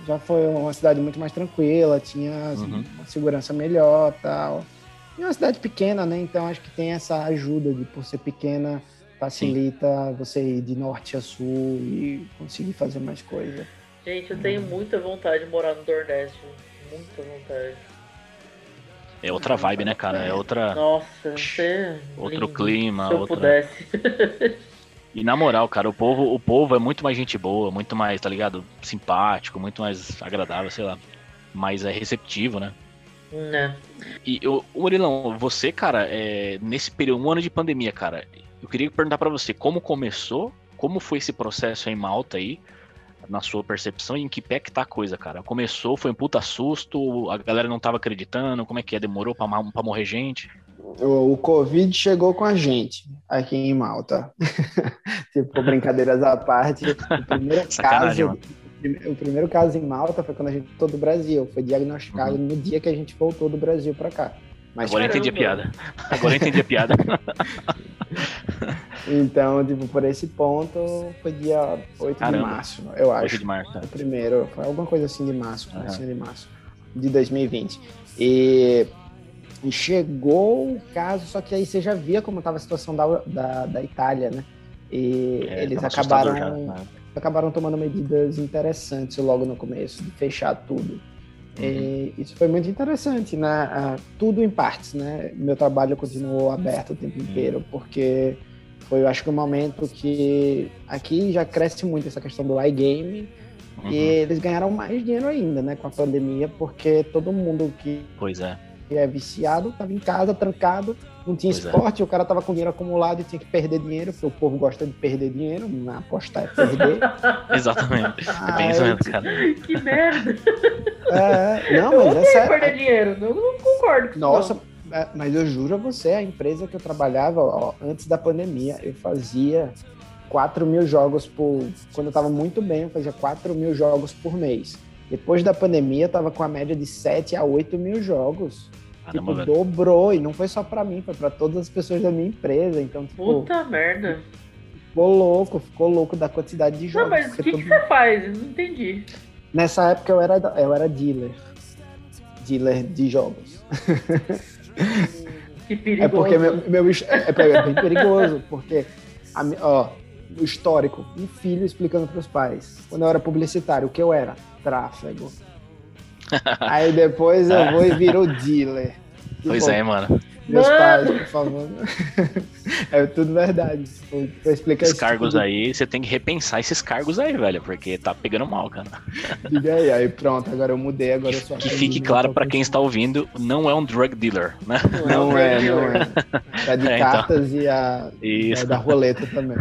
já foi uma cidade muito mais tranquila, tinha assim, Uhum. uma segurança melhor tal. E é uma cidade pequena, né? Então acho que tem essa ajuda de por ser pequena facilita você ir de norte a sul e conseguir fazer mais coisa. Gente, eu tenho muita vontade de morar no Nordeste. Muita vontade. É outra vibe, né, cara? É outra. Nossa, você. Outro lindo, clima, Se eu outra- pudesse. E na moral, cara, o povo, o povo é muito mais gente boa, muito mais, tá ligado? Simpático, muito mais agradável, sei lá. Mais é receptivo, né? Né? E eu, ô, Murilão, você, cara, é, nesse período, um ano de pandemia, cara, eu queria perguntar pra você como começou, como foi esse processo aí em Malta aí, na sua percepção, e em que pé que tá a coisa, cara? Começou, foi um puta susto, a galera não tava acreditando, como é que é? Demorou pra, pra morrer gente? O, o Covid chegou com a gente aqui em Malta. tipo, brincadeiras à parte. O primeiro caso, o primeiro caso em Malta foi quando a gente voltou do Brasil. Foi diagnosticado no dia que a gente voltou do Brasil para cá. Mas Agora eu entendi a piada. Agora entendi a piada. então, tipo, por esse ponto, foi dia 8 Caramba. de março, eu acho. 8 de março. né? O primeiro, foi alguma coisa assim de março, Aham. comecinho de março de 2020. E, chegou o caso, só que aí você já via como estava a situação da, da, da Itália, né? E É, eles acabaram, já, né? Acabaram tomando medidas interessantes logo no começo, de fechar tudo. Uhum. E isso foi muito interessante, né? Ah, Tudo em partes, né? Meu trabalho continuou aberto o tempo inteiro, porque foi, eu acho que um momento que aqui já cresce muito essa questão do iGame, Uhum. e eles ganharam mais dinheiro ainda, né, com a pandemia, porque todo mundo que Pois é. é viciado estava em casa, trancado, não tinha Pois é. esporte, o cara tava com dinheiro acumulado e tinha que perder dinheiro, porque o povo gosta de perder dinheiro, não é apostar é perder. Exatamente. É bem isso mesmo, cara. que merda. é, não, eu mas é odeio sério. perder dinheiro. Eu não concordo com isso. Nossa, não. é, mas eu juro a você, a empresa que eu trabalhava ó, antes da pandemia, eu fazia 4 mil jogos por. Quando eu tava muito bem, eu fazia 4 mil jogos por mês. Depois da pandemia, eu tava com a média de 7 a 8 mil jogos. Caramba, tipo, velho. dobrou. E não foi só pra mim, foi pra todas as pessoas da minha empresa. Então, tipo, Puta merda. ficou louco, ficou louco da quantidade de Não, jogos. mas o que, que você faz? Eu não entendi. Nessa época eu era, eu era dealer. Dealer de jogos. Que perigoso. É porque meu, meu é, é bem perigoso, porque a ó, o histórico. Um filho explicando para os pais. Quando eu era publicitário, o que eu era? Tráfego. Aí depois eu vou e viro dealer. Pois é, mano. Meus Mano. pais, por favor. é tudo verdade. Pra explicar Esses cargos tudo, aí, você tem que repensar esses cargos aí, velho, porque tá pegando mal, cara. Diga aí, aí pronto, agora eu mudei, agora eu sou Que fique não claro pra quem está ouvindo, não é um drug dealer, né? Não é, não é. É de É, então. cartas e a Isso. é da roleta também.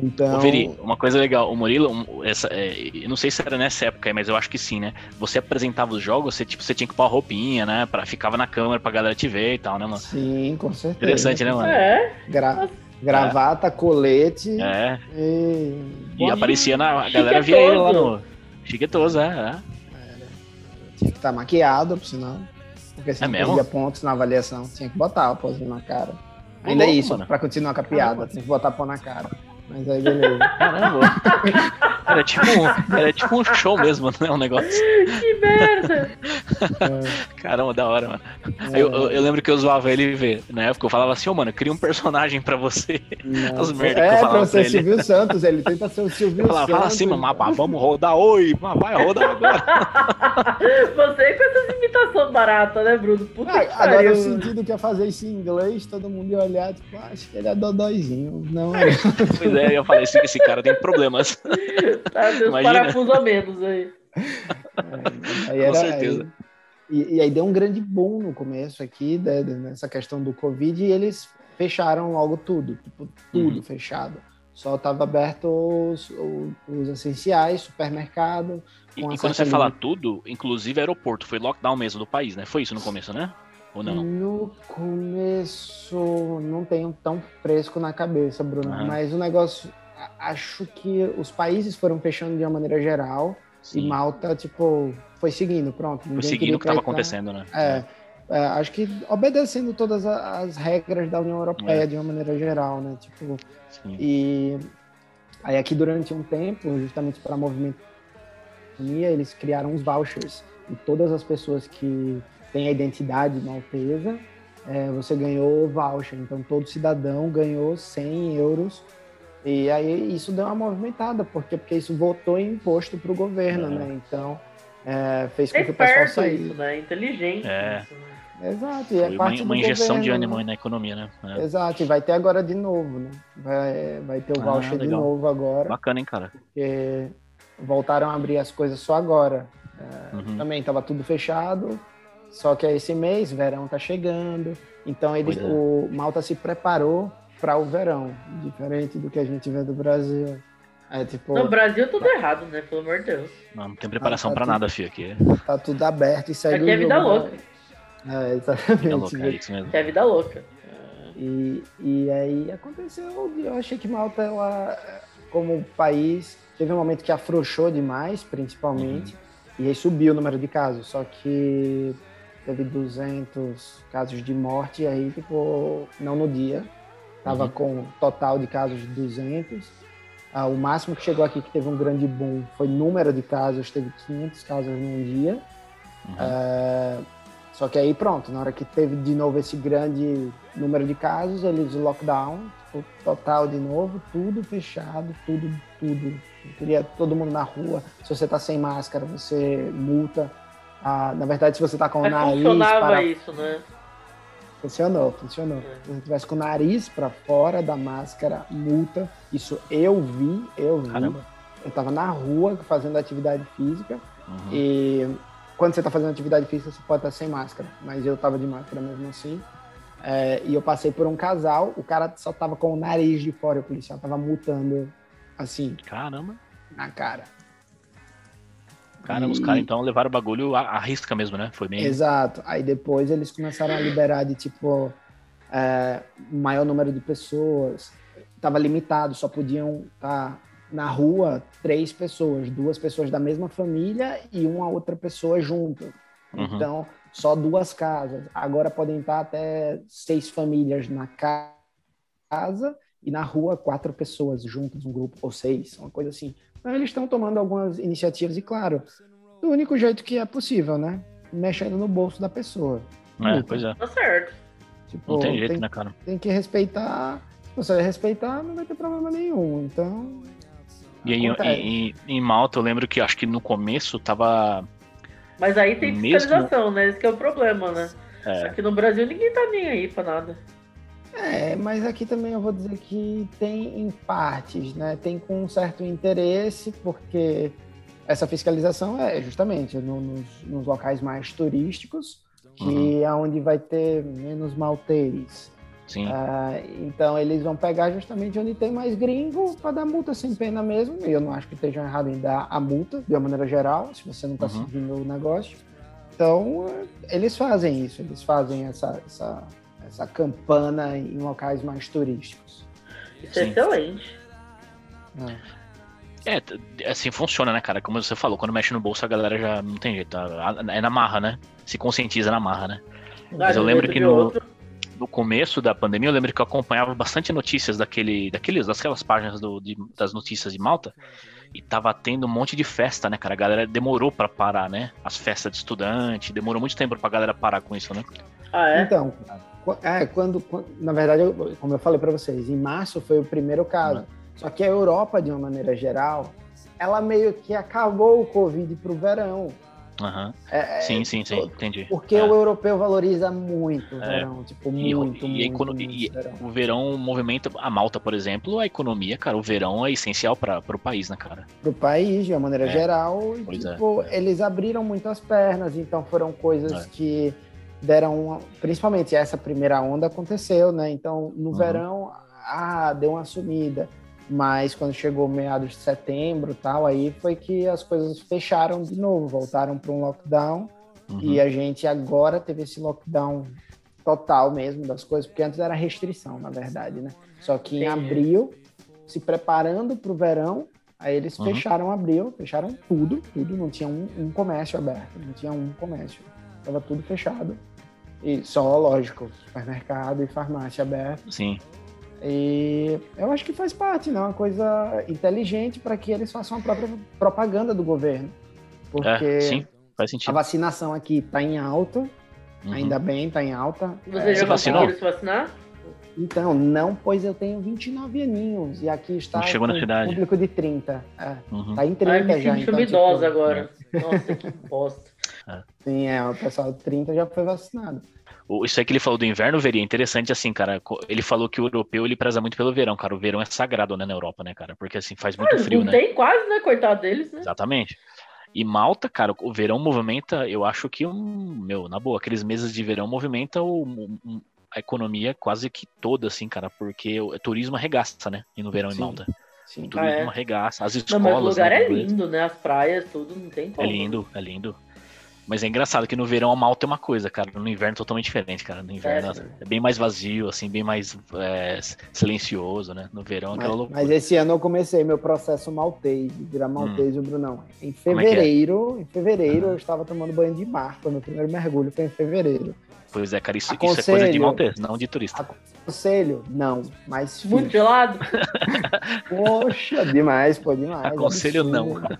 Então, Ô, Veri, uma coisa legal, o Murilo, essa, é, eu não sei se era nessa época, aí, mas eu acho que sim, né? Você apresentava os jogos, você, tipo, você tinha que pôr a roupinha, né? Pra, ficava na câmera pra galera te ver e tal, né, mano? sim, com certeza. Interessante, né, mano? É, Gra- gravata, colete É, e... e aparecia na. A galera via ele lá no. Chiquetoso, é, é. Tinha que estar maquiado, por sinal. Porque você É mesmo? perdia pontos na avaliação. Tinha que botar a pose na cara. Ainda é isso, mano. pra continuar com a piada. Caramba. Tem que botar pó na cara. Mas aí, beleza. Caramba. Era tipo, um, era tipo um show mesmo, né? Um negócio. que merda. Caramba, da hora, mano. É, Eu, eu, eu lembro que eu zoava ele ver. Na época eu falava assim, ô, mano, cria um personagem pra você. Nossa. as merda que eu é, falava pra ser pra ele. Silvio Santos. Ele tenta ser o Silvio Eu falava, Santos. fala assim, mamá, vamos rodar, oi, mas vai rodar agora. Você com essas imitações baratas, né, Bruno? Puta Ah, que agora o sentido que ia fazer isso em inglês, todo mundo ia olhar, tipo, ah, acho que ele é dodóizinho. Não, é. Pois é, eu falei, esse, esse cara tem problemas. Tá, tem uns parafusos a menos aí. aí Com era, certeza. aí- e, e aí deu um grande boom no começo aqui, né, nessa questão do Covid, e eles fecharam logo tudo, tipo, tudo Uhum. fechado. Só estava aberto os, o- os essenciais, supermercado. E, Com e quando você fala tudo, inclusive aeroporto, foi lockdown mesmo do país, né? Foi isso no começo, né? Ou não? No começo, não tenho tão fresco na cabeça, Bruno, Ah. mas o negócio, acho que os países foram fechando de uma maneira geral e Sim. Malta, tipo, foi seguindo, pronto. Foi seguindo o que tava entrar. acontecendo, né? É, é, acho que obedecendo todas as regras da União Europeia É. de uma maneira geral, né? Tipo, Sim. e aí aqui durante um tempo, justamente para movimento eles criaram os vouchers e todas as pessoas que têm a identidade maltesa, é, você ganhou voucher. Então todo cidadão ganhou 100 euros e aí isso deu uma movimentada, porque porque isso voltou em imposto para o governo, É. né? Então é, fez com É que o pessoal saísse. isso, né? Inteligente. É. isso, né? Exato, e Foi é uma, parte uma do injeção de governo, ânimo né? aí na economia, né? É. Exato, e vai ter agora de novo, né? Vai, vai ter o Ah, voucher de legal. novo agora, Bacana, hein, cara? porque voltaram a abrir as coisas só agora. Uhum. Também estava tudo fechado, só que é esse mês, verão tá chegando, então Pois é. o Malta se preparou para o verão, diferente do que a gente vê do Brasil. É tipo, No Brasil tudo errado, né? Pelo amor de Deus. Não, não tem preparação Ah, tá pra tudo- nada, filho, aqui. tá tudo aberto e segue Aqui é vida jogo da- louca. É, exatamente. Vida louca, é isso mesmo. Aqui é vida louca. E, e aí aconteceu, eu achei que Malta, ela, como país, teve um momento que afrouxou demais, principalmente, e aí subiu o número de casos, só que teve 200 casos de morte, e aí ficou, não no dia, tava Uhum. com total de casos de 200. Ah, o máximo que chegou aqui que teve um grande boom foi número de casos, teve 500 casos num dia. Uhum. É, só que aí pronto, na hora que teve de novo esse grande número de casos, eles lockdown, tipo, total de novo, tudo fechado, tudo, tudo. Eu queria todo mundo na rua. Se você tá sem máscara, você multa. Ah, na verdade, se você tá com o Mas nariz funcionava para isso, né? Funcionou, funcionou. É. Se você tivesse com o nariz para fora da máscara, multa. Isso eu vi, eu vi. Caramba. Eu tava na rua fazendo atividade física Uhum. e quando você tá fazendo atividade física, você pode estar sem máscara. Mas eu tava de máscara mesmo assim. É, e eu passei por um casal, o cara só tava com o nariz de fora, o policial tava multando assim, Caramba. na cara. Os E- caras então levaram o bagulho à, à risca mesmo, né? Foi bem. Exato. Aí depois eles começaram a liberar de tipo é, maior número de pessoas. Tava limitado, só podiam estar na rua três pessoas, duas pessoas da mesma família e uma outra pessoa junto. Uhum. Então, só duas casas. Agora podem estar até seis famílias na ca- casa e na rua quatro pessoas juntas, um grupo ou seis, uma coisa assim. Eles estão tomando algumas iniciativas e, claro, do único jeito que é possível, né? Mexendo no bolso da pessoa. É, pois é. Tá certo. Tipo, Não tem jeito, tem, né, cara? tem que respeitar Se você respeitar, não vai ter problema nenhum. Então, E aí, em, em Malta, eu lembro que acho que no começo tava. Mas aí tem Mesmo- fiscalização, né? Esse que é o problema, né? é, Aqui no Brasil ninguém tá nem aí pra nada. É, mas aqui também eu vou dizer que tem em partes, né? Tem com um certo interesse, porque essa fiscalização é justamente no- nos, nos locais mais turísticos, que é onde vai ter menos maltês. sim. Ah, então eles vão pegar justamente onde tem mais gringo para dar multa sem pena mesmo. E eu não acho que estejam errado em dar a multa, de uma maneira geral, se você não está Uhum. seguindo o negócio. Então eles fazem isso, eles fazem essa, essa, essa campana em locais mais turísticos. Isso é excelente. É, t- assim funciona, né, cara? Como você falou, quando mexe no bolso a galera já não tem jeito. É na marra, né? Se conscientiza na marra, né? Mas eu um lembro que no-. No começo da pandemia, eu lembro que eu acompanhava bastante notícias daquele, daqueles, daquelas páginas do- de- das notícias de Malta. E tava tendo um monte de festa, né, cara? A galera demorou pra parar, né? As festas de estudante, demorou muito tempo pra galera parar com isso, né? Ah, é? Então, qu- é, quando, quando- na verdade, eu- como eu falei para vocês, em março foi o primeiro caso. Só que a Europa, de uma maneira geral, ela meio que acabou o Covid para o verão. Aham. É, é, Sim, sim, sim, entendi. Porque É. o europeu valoriza muito o É. verão, tipo, E- muito, e a muito, econo- muito e- verão. O verão movimenta a Malta, por exemplo, a economia, cara. O verão é essencial para o país, né, cara? Pro país, de uma maneira É. geral, e, é, tipo, é. eles abriram muito as pernas, então foram coisas É. que deram, uma- principalmente essa primeira onda aconteceu, né? Então, no Uhum. verão, ah, deu uma sumida, mas quando chegou meados de setembro, tal, aí foi que as coisas fecharam de novo, voltaram para um lockdown Uhum. e a gente agora teve esse lockdown total mesmo das coisas, porque antes era restrição, na verdade, né? Só que em abril, se preparando para o verão, aí eles Uhum. fecharam abril, fecharam tudo, tudo, não tinha um, um comércio aberto, não tinha um comércio, tava tudo fechado. E só, lógico, supermercado e farmácia aberto. Sim. E eu acho que faz parte, né? Uma coisa inteligente para que eles façam a própria propaganda do governo. Porque É, sim, faz a sentido. vacinação aqui está em alta, Uhum. ainda bem, está em alta. Você É, já vacinou? se vacinar? Então, não, pois eu tenho 29 aninhos e aqui está Não chegou na cidade. público de 30. É, Uhum. tá em 30 Ai, me já. senti então, uma tipo, idosa agora. Nossa, que bosta. Sim, é, o pessoal de 30 já foi vacinado. O- Isso aí que ele falou do inverno, veria é interessante assim, cara. Ele falou que o europeu ele preza muito pelo verão, cara. O verão é sagrado, né, na Europa, né, cara? Porque assim faz muito Ah, frio, não né? tem quase, né? Coitado deles, né? Exatamente. E Malta, cara, o verão movimenta, eu acho que um, meu, na boa, aqueles meses de verão movimenta o, um- a economia quase que toda, assim, cara, porque o turismo arregaça, né? E no verão em Sim. Malta. Sim. O turismo Ah, é? arregaça. As Não, escolas. mas o lugar né, é lindo, né? As praias, tudo, não tem É como. lindo, é lindo. Mas é engraçado que no verão a Malta é uma coisa, cara. No inverno é totalmente diferente, cara. No inverno É, é, bem mais vazio, assim, bem mais é, silencioso, né? No verão é Mas, aquela loucura. mas esse ano eu comecei meu processo maltês, de virar maltês, o Brunão. Em Hum. É é? fevereiro, em fevereiro Aham. eu estava tomando banho de mar. Foi meu primeiro mergulho, foi em fevereiro. Pois é, cara, isso, isso é coisa de Aconselho- maltês, não de turista. Conselho? Não, mas Muito fiz. gelado? Poxa, demais, pô, demais. Aconselho absurdo. Não,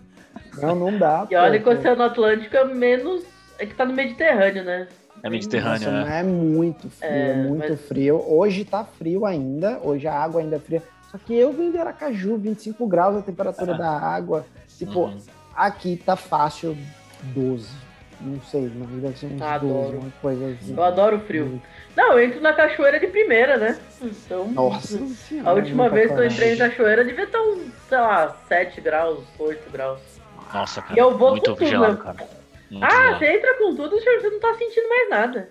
não dá. E olha que o. Oceano Atlântico é menos. É que tá no Mediterrâneo, né? É Mediterrâneo, Nossa, né? é muito frio, é, É, muito mas- frio. Hoje tá frio ainda, hoje a água ainda é fria. Só que eu vim de Aracaju, 25 graus a temperatura Ah. da água. Tipo, Uhum. aqui tá fácil 12. Não sei, mas deve ser uns Adoro. 12, uma coisa assim. Eu adoro o frio. Não, eu entro na cachoeira de primeira, né? Então. Nossa senhora, A última muita vez que eu entrei em cachoeira devia estar uns, sei lá, 7 graus, 8 graus. Nossa, cara. E eu vou muito com tudo, gelado, cara. Muito Ah, gelado. você entra com tudo, você não tá sentindo mais nada.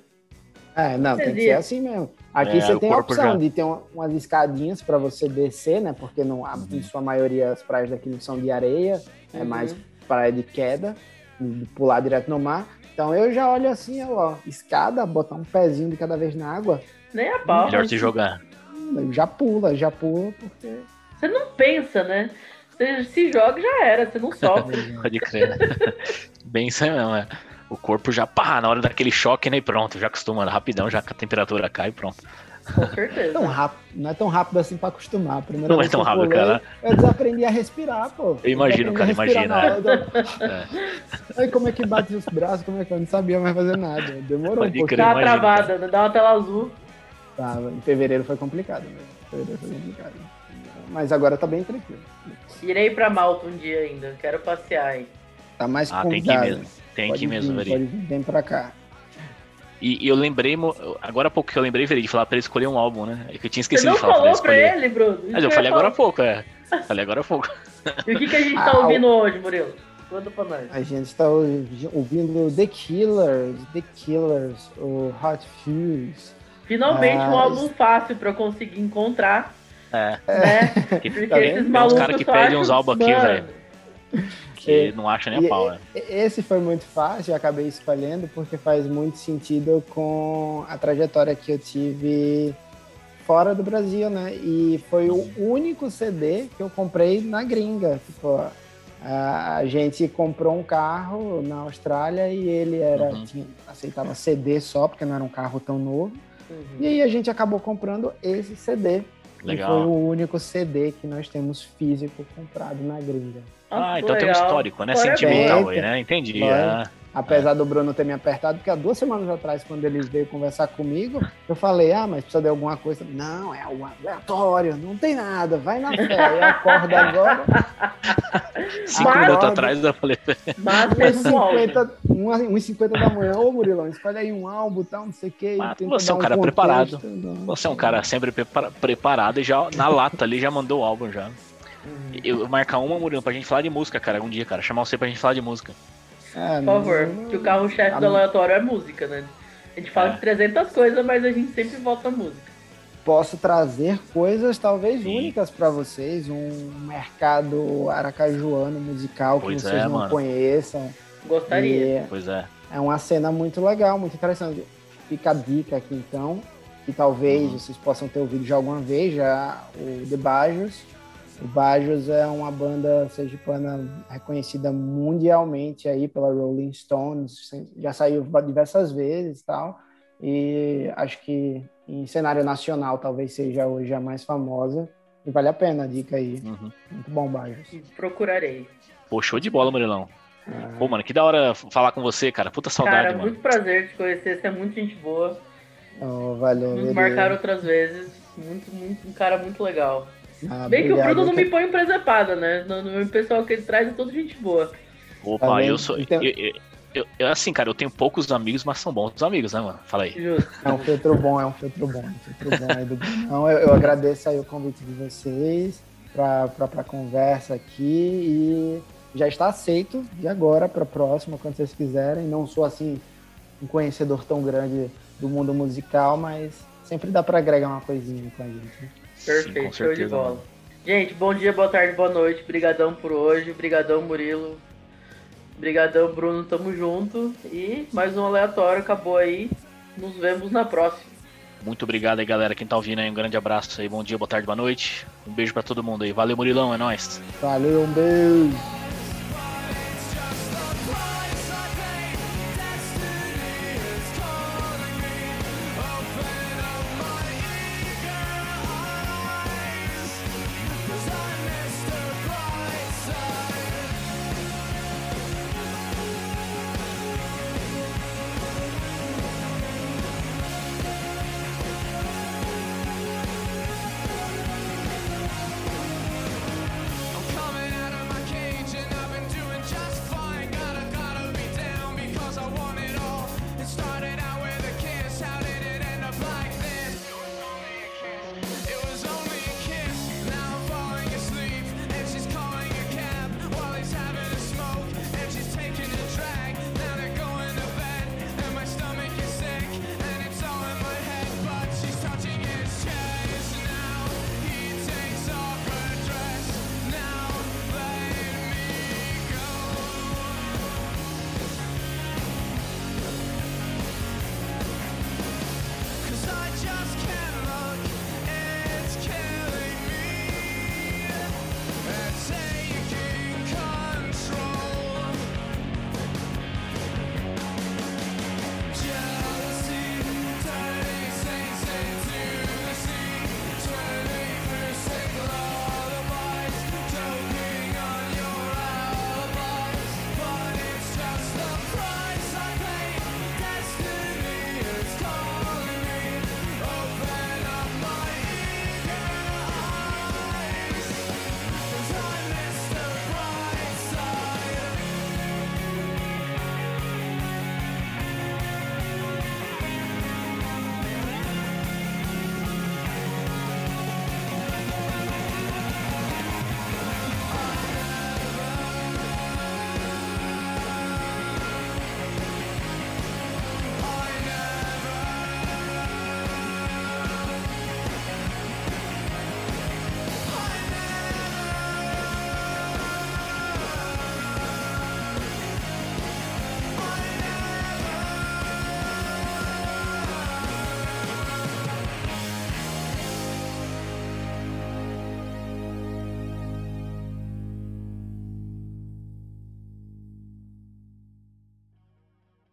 É, não, tem que ser assim mesmo. Aqui É, você tem a opção já- de ter uma- umas escadinhas para você descer, né? Porque não, a- em sua maioria as praias daqui são de areia, é Uhum. mais praia de queda, de pular direto no mar. Então eu já olho assim, ó, escada, botar um pezinho de cada vez na água, Nem a pau. Melhor se jogar. já pula, já pula, porque. Você não pensa, né? Você se joga e já era, você não sofre. Pode crer, né? Bem isso aí mesmo, é. O corpo já, pá, na hora daquele choque, né? E pronto, já acostuma rapidão, já que a temperatura cai e pronto. com certeza. Tão rápido, não é tão rápido assim pra acostumar. A Primeira Não é tão eu rápido, pulei, cara. Eu desaprendi a respirar, pô. Eu imagino, desaprendi cara, imagina. É. Aí como é que bate os braços, como é que eu não sabia mais fazer nada. Demorou Pode um pouquinho. crer. Dá uma imagino, travada, né? dá uma tela azul. Tava. Em fevereiro foi complicado mesmo. Foi foi complicado. Mas agora tá bem tranquilo. Irei pra Malta um dia ainda, quero passear aí. Tá mais Ah, tem que ir convidado. mesmo. Tem Pode que ir mesmo, vir, Veri. Pode vir, vem pra cá. E, e eu lembrei, agora há pouco que eu lembrei, Veri, de falar pra ele escolher um álbum, né? É que eu tinha Você esquecido não de falar pra falou ele pra escolher. ele, Bruno? Isso Mas eu falei agora há pouco, é. Falei agora há pouco. E o que, que a gente tá Ah, ouvindo hoje, Murilo? Conta pra nós. A gente tá ouvi- ouvindo The Killers, The Killers, o Hot Fuse. Finalmente um Ah, álbum fácil pra eu conseguir encontrar, É. Que, Porque Tá vendo? esses Tem uns malucos cara que pedem uns álbuns aqui, velho. que não acha nem E- a pau, né? Esse foi muito fácil, eu acabei escolhendo porque faz muito sentido com a trajetória que eu tive fora do Brasil, né? E foi o único CD que eu comprei na gringa. Tipo, a a gente comprou um carro na Austrália e ele era Uhum. tinha- aceitava CD só, porque não era um carro tão novo. Uhum. E aí a gente acabou comprando esse CD. E foi Legal. o único CD que nós temos físico comprado na gringa. Nossa, Ah, então tem um legal. histórico, né? Sentimental aí, né? Entendi. Ah. Apesar do Bruno ter me apertado, porque há duas semanas atrás, quando eles veio conversar comigo, eu falei, ah, mas precisa de alguma coisa. Não, é algo aleatório, não tem nada, vai na fé. Eu acordo agora, Cinco minutos atrás eu falei. Mas umas é um álbum. 50, umas- uns 50 da manhã, ô Murilão, escolhe aí um álbum, tal, não sei o quê. você é dar um cara contexto, preparado. não. Você é um cara sempre prepara- preparado e já na lata ali já mandou o álbum já. Uhum. Eu marcar uma, Murilo, pra gente falar de música, cara, um dia, cara. Chamar você pra gente falar de música. É, Por favor, não- que o carro-chefe do aleatório é música, né? A gente fala É. de 300 coisas, mas a gente sempre volta à música. posso trazer coisas talvez Sim. únicas para vocês, um mercado aracajuano musical que Pois vocês é, não mano. conheçam. Gostaria. E Pois é. é uma cena muito legal, muito interessante. Fica a dica aqui então, que talvez Uhum. vocês possam ter ouvido já alguma vez, já o The Bajos. O Bajos é uma banda sergipana reconhecida mundialmente aí pela Rolling Stones, já saiu diversas vezes e tal. E acho que em cenário nacional talvez seja hoje a mais famosa. E vale a pena a dica aí. Uhum. Muito bom, Bajos. Procurarei. Pô, show de bola, Murilão. Ah, Pô, mano, que da hora falar com você, cara. Puta saudade, Cara, mano. muito prazer te conhecer, você é muito gente boa. oh, valeu. Nos marcaram outras vezes. Muito, muito, um cara muito legal. Ah, Bem que o. Bruno não me põe em presepada, né? No, no pessoal que ele traz é tudo gente boa. Opa, Tá eu sou. Então- eu- eu- eu- eu, assim, cara, eu tenho poucos amigos, mas são bons amigos, né, mano? Fala aí. É um filtro bom, é um filtro bom, é um filtro bom aí do Brunão. Eu, eu agradeço aí o convite de vocês para a conversa aqui e já está aceito de agora para a próxima, quando vocês quiserem. Não sou assim um conhecedor tão grande do mundo musical, mas sempre dá para agregar uma coisinha com a gente. né? Perfeito, Sim, com show de bola. mano. Gente, bom dia, boa tarde, boa noite. Brigadão por hoje. Brigadão, Murilo. Brigadão, Bruno. Tamo junto. E mais um aleatório acabou aí. Nos vemos na próxima. Muito obrigado aí, galera. Quem tá ouvindo aí, um grande abraço aí. Bom dia, boa tarde, boa noite. Um beijo pra todo mundo aí. Valeu, Murilão, é nóis. Valeu, um beijo!